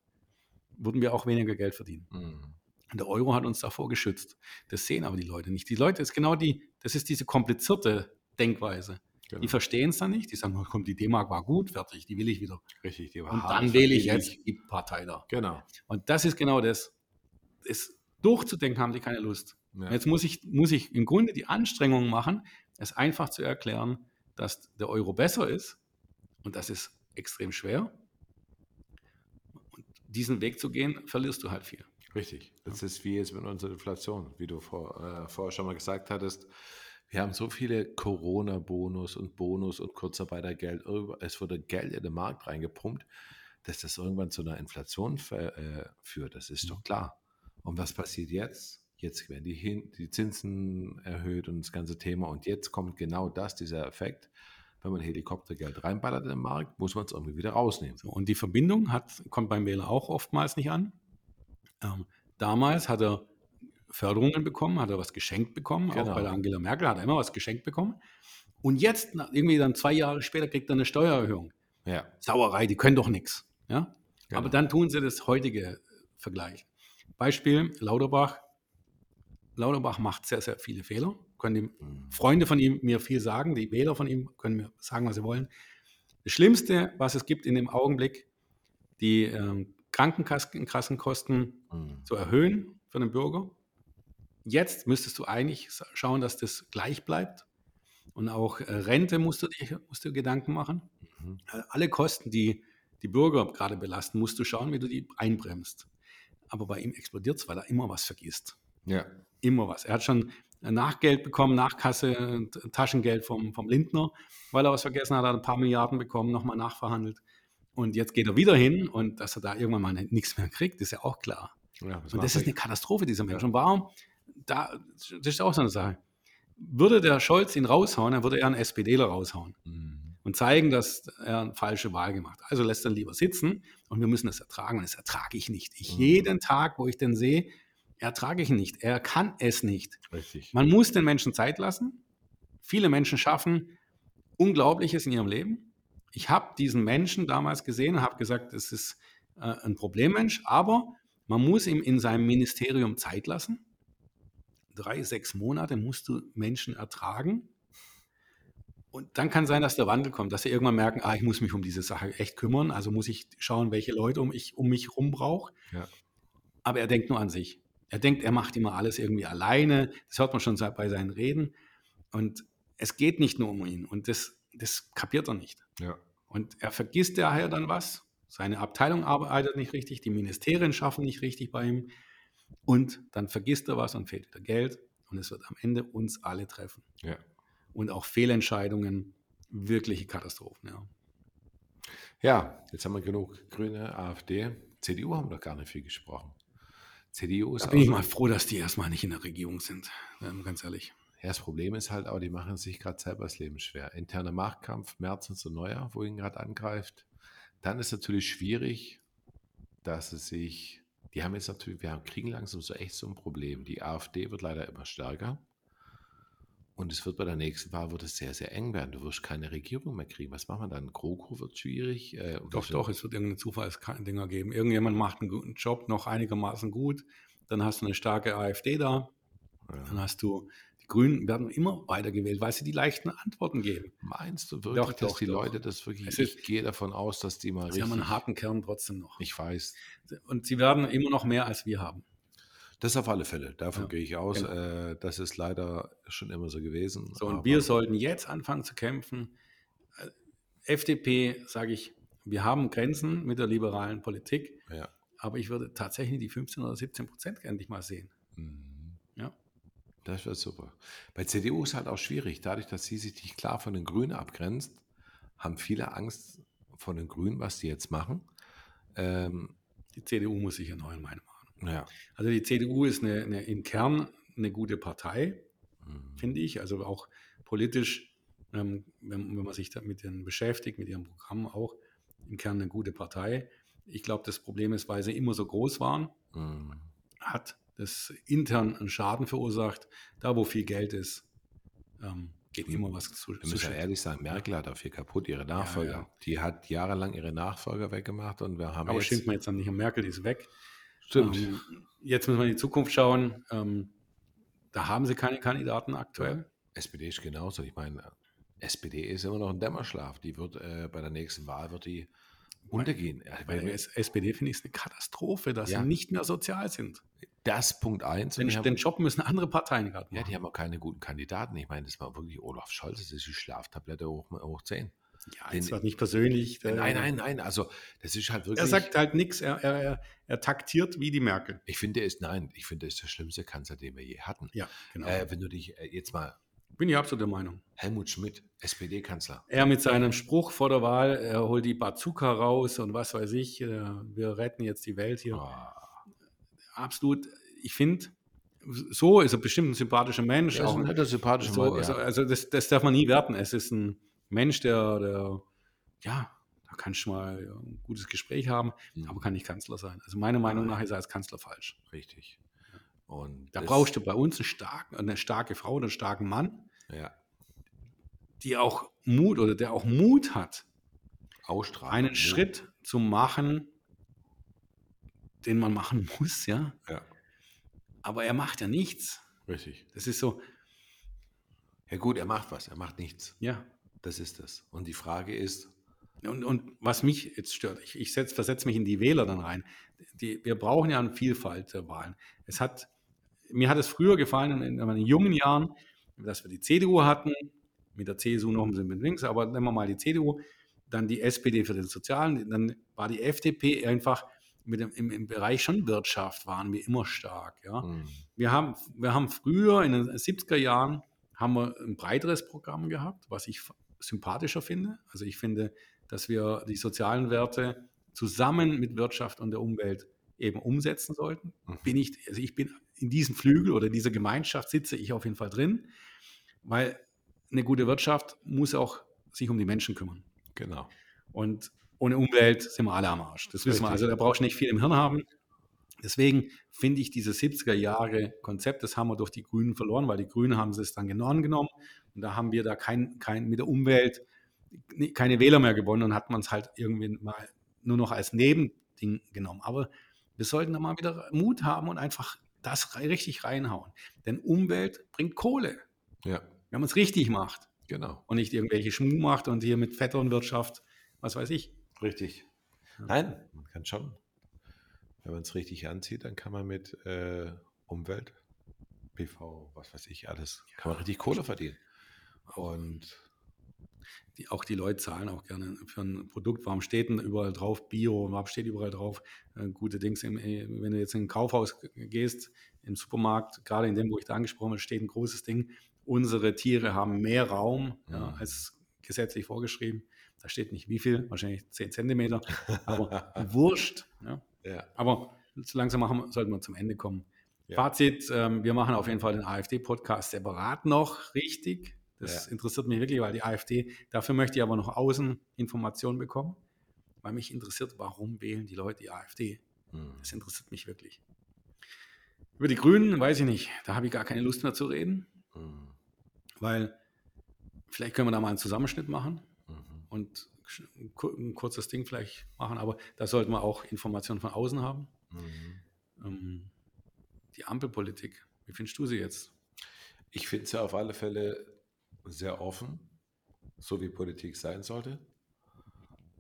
würden wir auch weniger Geld verdienen. Mhm. Der Euro hat uns davor geschützt. Das sehen aber die Leute nicht. Die Leute ist genau die, das ist diese komplizierte Denkweise. Genau. Die verstehen es dann nicht. Die sagen, oh, komm, die D-Mark war gut, fertig, die will ich wieder. Richtig, die war Und hart dann wähle ich jetzt die Partei da. Genau. Und das ist genau das. Es durchzudenken haben die keine Lust. Ja. Jetzt muss ich, muss ich im Grunde die Anstrengung machen, es einfach zu erklären, dass der Euro besser ist. Und das ist extrem schwer. Und diesen Weg zu gehen, verlierst du halt viel. Richtig. Das ist wie jetzt mit unserer Inflation, wie du vor, äh, vorher schon mal gesagt hattest. Wir haben so viele Corona-Bonus und Bonus und Kurzarbeitergeld. Es wurde Geld in den Markt reingepumpt, dass das irgendwann zu einer Inflation äh, führt. Das ist doch klar. Und was passiert jetzt? jetzt werden die, Hin die Zinsen erhöht und das ganze Thema. Und jetzt kommt genau das, dieser Effekt. Wenn man Helikoptergeld reinballert in den Markt, muss man es irgendwie wieder rausnehmen. So, und die Verbindung hat, kommt beim Wähler auch oftmals nicht an. Ähm, damals hat er Förderungen bekommen, hat er was geschenkt bekommen. Genau. Auch bei der Angela Merkel hat er immer was geschenkt bekommen. Und jetzt, irgendwie dann zwei Jahre später, kriegt er eine Steuererhöhung. Ja. Sauerei, die können doch nichts. Ja? Genau. Aber dann tun sie das heutige Vergleich. Beispiel Lauterbach. Lauterbach macht sehr, sehr viele Fehler. Können die mhm. Freunde von ihm mir viel sagen, die Wähler von ihm können mir sagen, was sie wollen. Das Schlimmste, was es gibt in dem Augenblick, die äh, Krankenkassenkosten mhm. zu erhöhen für den Bürger. Jetzt müsstest du eigentlich schauen, dass das gleich bleibt. Und auch äh, Rente musst du dir musst du Gedanken machen. Mhm. Äh, alle Kosten, die die Bürger gerade belasten, musst du schauen, wie du die einbremst. Aber bei ihm explodiert es, weil er immer was vergisst. Ja. Immer was. Er hat schon Nachgeld bekommen, Nachkasse, Taschengeld vom, vom Lindner, weil er was vergessen hat, hat ein paar Milliarden bekommen, nochmal nachverhandelt. Und jetzt geht er wieder hin und dass er da irgendwann mal nichts mehr kriegt, ist ja auch klar. Ja, und das ist eine Katastrophe, dieser Mensch. Und warum? Da, das ist auch so eine Sache. Würde der Scholz ihn raushauen, dann würde er einen SPDler raushauen. Mhm und zeigen, dass er eine falsche Wahl gemacht hat. Also lässt er lieber sitzen und wir müssen das ertragen und das ertrage ich nicht. Ich mhm. jeden Tag, wo ich den sehe, ertrage ich ihn nicht. Er kann es nicht. Richtig. Man muss den Menschen Zeit lassen. Viele Menschen schaffen Unglaubliches in ihrem Leben. Ich habe diesen Menschen damals gesehen und habe gesagt, es ist äh, ein Problemmensch, aber man muss ihm in seinem Ministerium Zeit lassen. Drei, sechs Monate musst du Menschen ertragen und dann kann sein, dass der Wandel kommt, dass sie irgendwann merken, ah, ich muss mich um diese Sache echt kümmern, also muss ich schauen, welche Leute um, ich, um mich herum brauche. Ja. Aber er denkt nur an sich. Er denkt, er macht immer alles irgendwie alleine. Das hört man schon bei seinen Reden. Und es geht nicht nur um ihn. Und das, das kapiert er nicht. Ja. Und er vergisst daher dann was. Seine Abteilung arbeitet nicht richtig, die Ministerien schaffen nicht richtig bei ihm. Und dann vergisst er was und fehlt wieder Geld. Und es wird am Ende uns alle treffen. Ja und auch Fehlentscheidungen, wirkliche Katastrophen. Ja. ja, jetzt haben wir genug Grüne, AfD. CDU haben wir doch gar nicht viel gesprochen. CDU ist da bin ich mal froh, dass die erstmal nicht in der Regierung sind, ähm, ganz ehrlich. Ja, das Problem ist halt auch, die machen sich gerade selber das Leben schwer. Interner Machtkampf, März und so Neuer, wo ihn gerade angreift. Dann ist natürlich schwierig, dass es sich, die haben jetzt natürlich, wir haben, kriegen langsam so echt so ein Problem. Die AfD wird leider immer stärker. Und es wird bei der nächsten Wahl wird es sehr, sehr eng werden. Du wirst keine Regierung mehr kriegen. Was machen wir dann? GroKo wird schwierig. Äh, doch, doch, es wird irgendeine Zufallsdinger geben. Irgendjemand macht einen guten Job noch einigermaßen gut. Dann hast du eine starke AfD da. Ja. Dann hast du, die Grünen werden immer weitergewählt, weil sie die leichten Antworten geben. Meinst du wirklich, doch, dass doch, die doch. Leute das wirklich, ist, ich gehe davon aus, dass die mal sie richtig... Sie haben einen harten Kern trotzdem noch. Ich weiß. Und sie werden immer noch mehr, als wir haben. Das auf alle Fälle. Davon ja, gehe ich aus. Genau. Äh, das ist leider schon immer so gewesen. So, und wir sollten jetzt anfangen zu kämpfen. Äh, FDP, sage ich, wir haben Grenzen mit der liberalen Politik. Ja. Aber ich würde tatsächlich die 15 oder 17 Prozent endlich mal sehen. Mhm. Ja. Das wäre super. Bei CDU ist halt auch schwierig. Dadurch, dass sie sich nicht klar von den Grünen abgrenzt, haben viele Angst vor den Grünen, was die jetzt machen. Ähm, die CDU muss sich erneuern, meine Meinung. Ja. Also die CDU ist eine, eine, im Kern eine gute Partei, mhm. finde ich. Also auch politisch, ähm, wenn, wenn, man sich damit beschäftigt, mit ihrem Programm auch, im Kern eine gute Partei. Ich glaube, das Problem ist, weil sie immer so groß waren, mhm. hat das intern einen Schaden verursacht. Da, wo viel Geld ist, ähm, geht immer was zu. Wir müssen ja ehrlich sagen, Merkel hat auch viel kaputt, ihre Nachfolger. Ja, ja. Die hat jahrelang ihre Nachfolger weggemacht und wir haben. Aber jetzt, schimpft man jetzt dann nicht an Merkel, die ist weg. Stimmt. Ähm, jetzt müssen wir in die Zukunft schauen. Ähm, da haben sie keine Kandidaten aktuell. SPD ist genauso. Ich meine, SPD ist immer noch ein Dämmerschlaf. Die wird äh, bei der nächsten Wahl wird die untergehen. Bei der SPD finde ich es eine Katastrophe, dass ja. sie nicht mehr sozial sind. Das Punkt eins. Den, den Job müssen andere Parteien gerade machen. Ja, die haben auch keine guten Kandidaten. Ich meine, das war wirklich Olaf Scholz, das ist die Schlaftablette hoch, hoch 10. Ja, den, zwar nicht persönlich. Nein, nein, nein. Also, das ist halt wirklich. Er sagt halt nichts. Er, er, er, taktiert wie die Merkel. Ich finde, er ist, nein, ich finde, er ist der schlimmste Kanzler, den wir je hatten. Ja, genau. Äh, wenn du dich äh, jetzt mal. Bin ich absolut der Meinung. Helmut Schmidt, SPD-Kanzler. Er mit seinem Spruch vor der Wahl, er holt die Bazooka raus und was weiß ich, äh, wir retten jetzt die Welt hier. Oh. Absolut. Ich finde, so ist er bestimmt ein sympathischer Mensch. Ist auch ein netter, sympathischer so, Mann, ja. so, also das, das darf man nie werten. Es ist ein Mensch, der, der ja, da kannst du mal ein gutes Gespräch haben, Mhm. aber kann nicht Kanzler sein. Also meiner Meinung nach ist er als Kanzler falsch. Richtig. Und Da brauchst du bei uns einen starken, eine starke Frau oder einen starken Mann, ja, die auch Mut oder der auch Mut hat, einen Mut. Schritt zu machen, den man machen muss, ja. Ja, Aber er macht ja nichts. richtig. Das ist so, Ja gut, er macht was, er macht nichts. ja. Das ist es. Und die Frage ist, Und, und was mich jetzt stört, ich, ich setz, versetze mich in die Wähler dann rein. Die, wir brauchen ja eine Vielfalt der Wahlen. Es hat, mir hat es früher gefallen, in, in meinen jungen Jahren, dass wir die CDU hatten, mit der CSU noch ein bisschen mit links, aber nehmen wir mal die CDU, dann die SPD für den Sozialen, dann war die FDP einfach mit dem, im, im Bereich schon Wirtschaft waren wir immer stark. Ja. hm, Wir haben, wir haben früher in den 70er Jahren haben wir ein breiteres Programm gehabt, was ich sympathischer finde. Also ich finde, dass wir die sozialen Werte zusammen mit Wirtschaft und der Umwelt eben umsetzen sollten. Mhm. Bin ich, also ich bin in diesem Flügel oder dieser Gemeinschaft sitze ich auf jeden Fall drin, weil eine gute Wirtschaft muss auch sich um die Menschen kümmern. genau. Und ohne Umwelt sind wir alle am Arsch. Das wissen wir. Richtig. Also da brauchst du nicht viel im Hirn haben. Deswegen finde ich dieses 70er Jahre Konzept, das haben wir durch die Grünen verloren, weil die Grünen haben es dann genau genommen und da haben wir da kein, kein mit der Umwelt keine Wähler mehr gewonnen und hat man es halt irgendwie mal nur noch als Nebending genommen. Aber wir sollten da mal wieder Mut haben und einfach das richtig reinhauen. Denn Umwelt bringt Kohle, Ja, wenn man es richtig macht genau. und nicht irgendwelche Schmuh macht und hier mit Vetternwirtschaft, was weiß ich. Richtig. Ja. Nein, man kann schon. Wenn man es richtig anzieht, dann kann man mit äh, Umwelt, PV, was weiß ich, alles, kann man richtig Kohle verdienen. Und Die, auch die Leute zahlen auch gerne für ein Produkt. Warum steht denn überall drauf Bio? Warum steht überall drauf äh, gute Dings? Im, äh, wenn du jetzt in ein Kaufhaus gehst, im Supermarkt, gerade in dem, wo ich da angesprochen habe, steht ein großes Ding. Unsere Tiere haben mehr Raum ja, Mhm. als gesetzlich vorgeschrieben. Da steht nicht wie viel, wahrscheinlich 10 Zentimeter, aber wurscht. Ja. ja, Aber so langsam machen, sollten wir zum Ende kommen. Ja. Fazit, ähm, wir machen auf jeden Fall den AfD-Podcast separat noch richtig. Das interessiert mich wirklich, weil die AfD, dafür möchte ich aber noch Außeninformationen bekommen, weil mich interessiert, warum wählen die Leute die AfD. hm, Das interessiert mich wirklich. Über die Grünen weiß ich nicht, da habe ich gar keine Lust mehr zu reden, hm, weil vielleicht können wir da mal einen Zusammenschnitt machen. Und ein kur- ein kurzes Ding vielleicht machen, aber da sollten wir auch Informationen von außen haben. Mhm. Ähm, die Ampelpolitik, wie findest du sie jetzt? Ich finde ja auf alle Fälle sehr offen, so wie Politik sein sollte.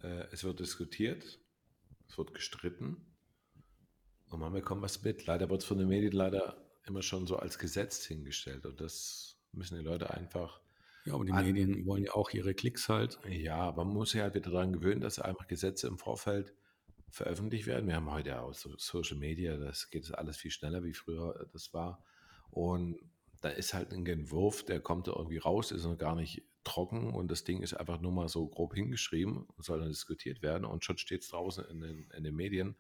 Äh, es wird diskutiert, es wird gestritten und man bekommt was mit. Leider wird es von den Medien leider immer schon so als Gesetz hingestellt und das müssen die Leute einfach, Ja, aber die An- Medien wollen ja auch ihre Klicks halt. ja, aber man muss sich halt wieder daran gewöhnen, dass einfach Gesetze im Vorfeld veröffentlicht werden. Wir haben heute ja auch so Social Media, das geht alles viel schneller, wie früher das war. Und da ist halt ein Entwurf, der kommt da irgendwie raus, ist noch gar nicht trocken und das Ding ist einfach nur mal so grob hingeschrieben und soll dann diskutiert werden und schon steht es draußen in den, in den Medien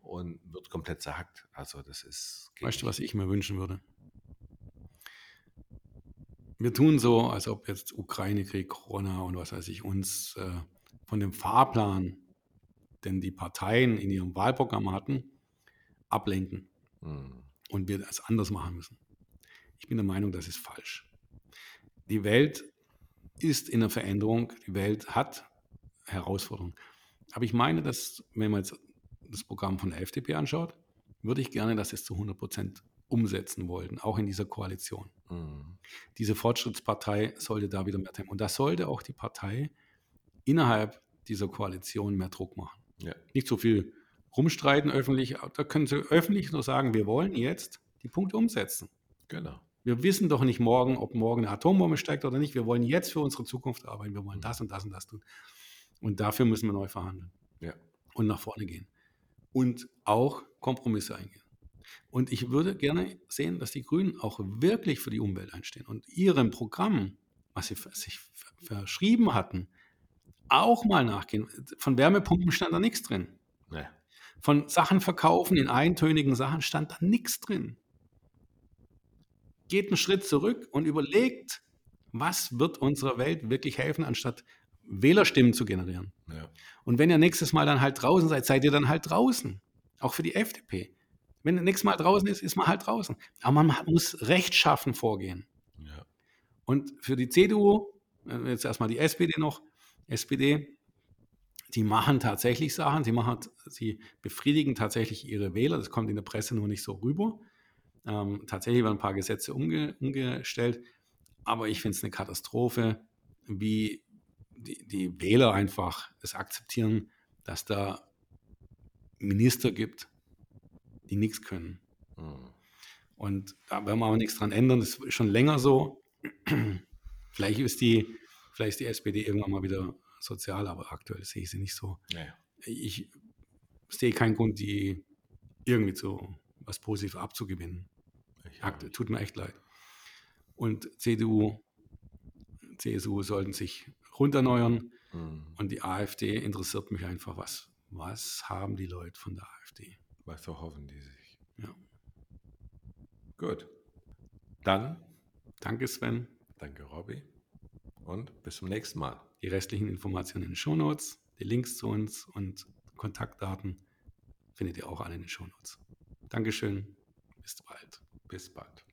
und wird komplett zerhackt. Also das ist... Weißt du, was ich mir wünschen würde? Wir tun so, als ob jetzt Ukraine-Krieg, Corona und was weiß ich uns äh, von dem Fahrplan, den die Parteien in ihrem Wahlprogramm hatten, ablenken Hm, und wir das anders machen müssen. Ich bin der Meinung, das ist falsch. Die Welt ist in der Veränderung, die Welt hat Herausforderungen. Aber ich meine, dass, wenn man jetzt das Programm von der FDP anschaut, würde ich gerne, dass es zu 100 Prozent umsetzen wollten, auch in dieser Koalition. hm, Diese Fortschrittspartei sollte da wieder mehr Tempo. Und da sollte auch die Partei innerhalb dieser Koalition mehr Druck machen ja, nicht so viel rumstreiten öffentlich. Da können sie öffentlich nur sagen, wir wollen jetzt die Punkte umsetzen. genau. Wir wissen doch nicht morgen, ob morgen eine Atombombe steigt oder nicht. Wir wollen jetzt für unsere Zukunft arbeiten. Wir wollen das und das und das tun. Und dafür müssen wir neu verhandeln Ja, und nach vorne gehen. Und auch Kompromisse eingehen. Und ich würde gerne sehen, dass die Grünen auch wirklich für die Umwelt einstehen und ihrem Programm, was sie sich ver- verschrieben hatten, auch mal nachgehen. Von Wärmepumpen stand da nichts drin. ne, Von Sachen verkaufen in eintönigen Sachen stand da nichts drin. geht einen Schritt zurück und überlegt, was wird unserer Welt wirklich helfen, anstatt Wählerstimmen zu generieren. Ja. Und wenn ihr nächstes Mal dann halt draußen seid, seid ihr dann halt draußen. Auch für die FDP. Wenn nächstes Mal draußen ist, ist man halt draußen. Aber man muss rechtschaffen vorgehen. Ja. Und für die CDU, äh, jetzt erstmal die SPD noch, SPD, die machen tatsächlich Sachen, sie, machen, sie befriedigen tatsächlich ihre Wähler, das kommt in der Presse nur nicht so rüber. Ähm, tatsächlich werden ein paar Gesetze umge, umgestellt, aber ich finde es eine Katastrophe, wie die, die Wähler einfach es akzeptieren, dass da Minister gibt, die nichts können. Mhm. Und da werden wir aber nichts dran ändern. Das ist schon länger so. vielleicht ist die, vielleicht ist die SPD irgendwann mal wieder sozial, aber aktuell sehe ich sie nicht so. Ja. Ich sehe keinen Grund, die irgendwie zu was Positives abzugewinnen. Nicht. tut mir echt leid. Und CDU, CSU sollten sich runterneuern Mhm. und die AfD interessiert mich einfach, was, was haben die Leute von der AfD? Was verhoffen die sich? Ja. Gut. Dann Danke, Sven. danke, Robby. Und bis zum nächsten Mal. Die restlichen Informationen in den Shownotes, die Links zu uns und Kontaktdaten findet ihr auch alle in den Shownotes. Dankeschön. Bis bald. Bis bald.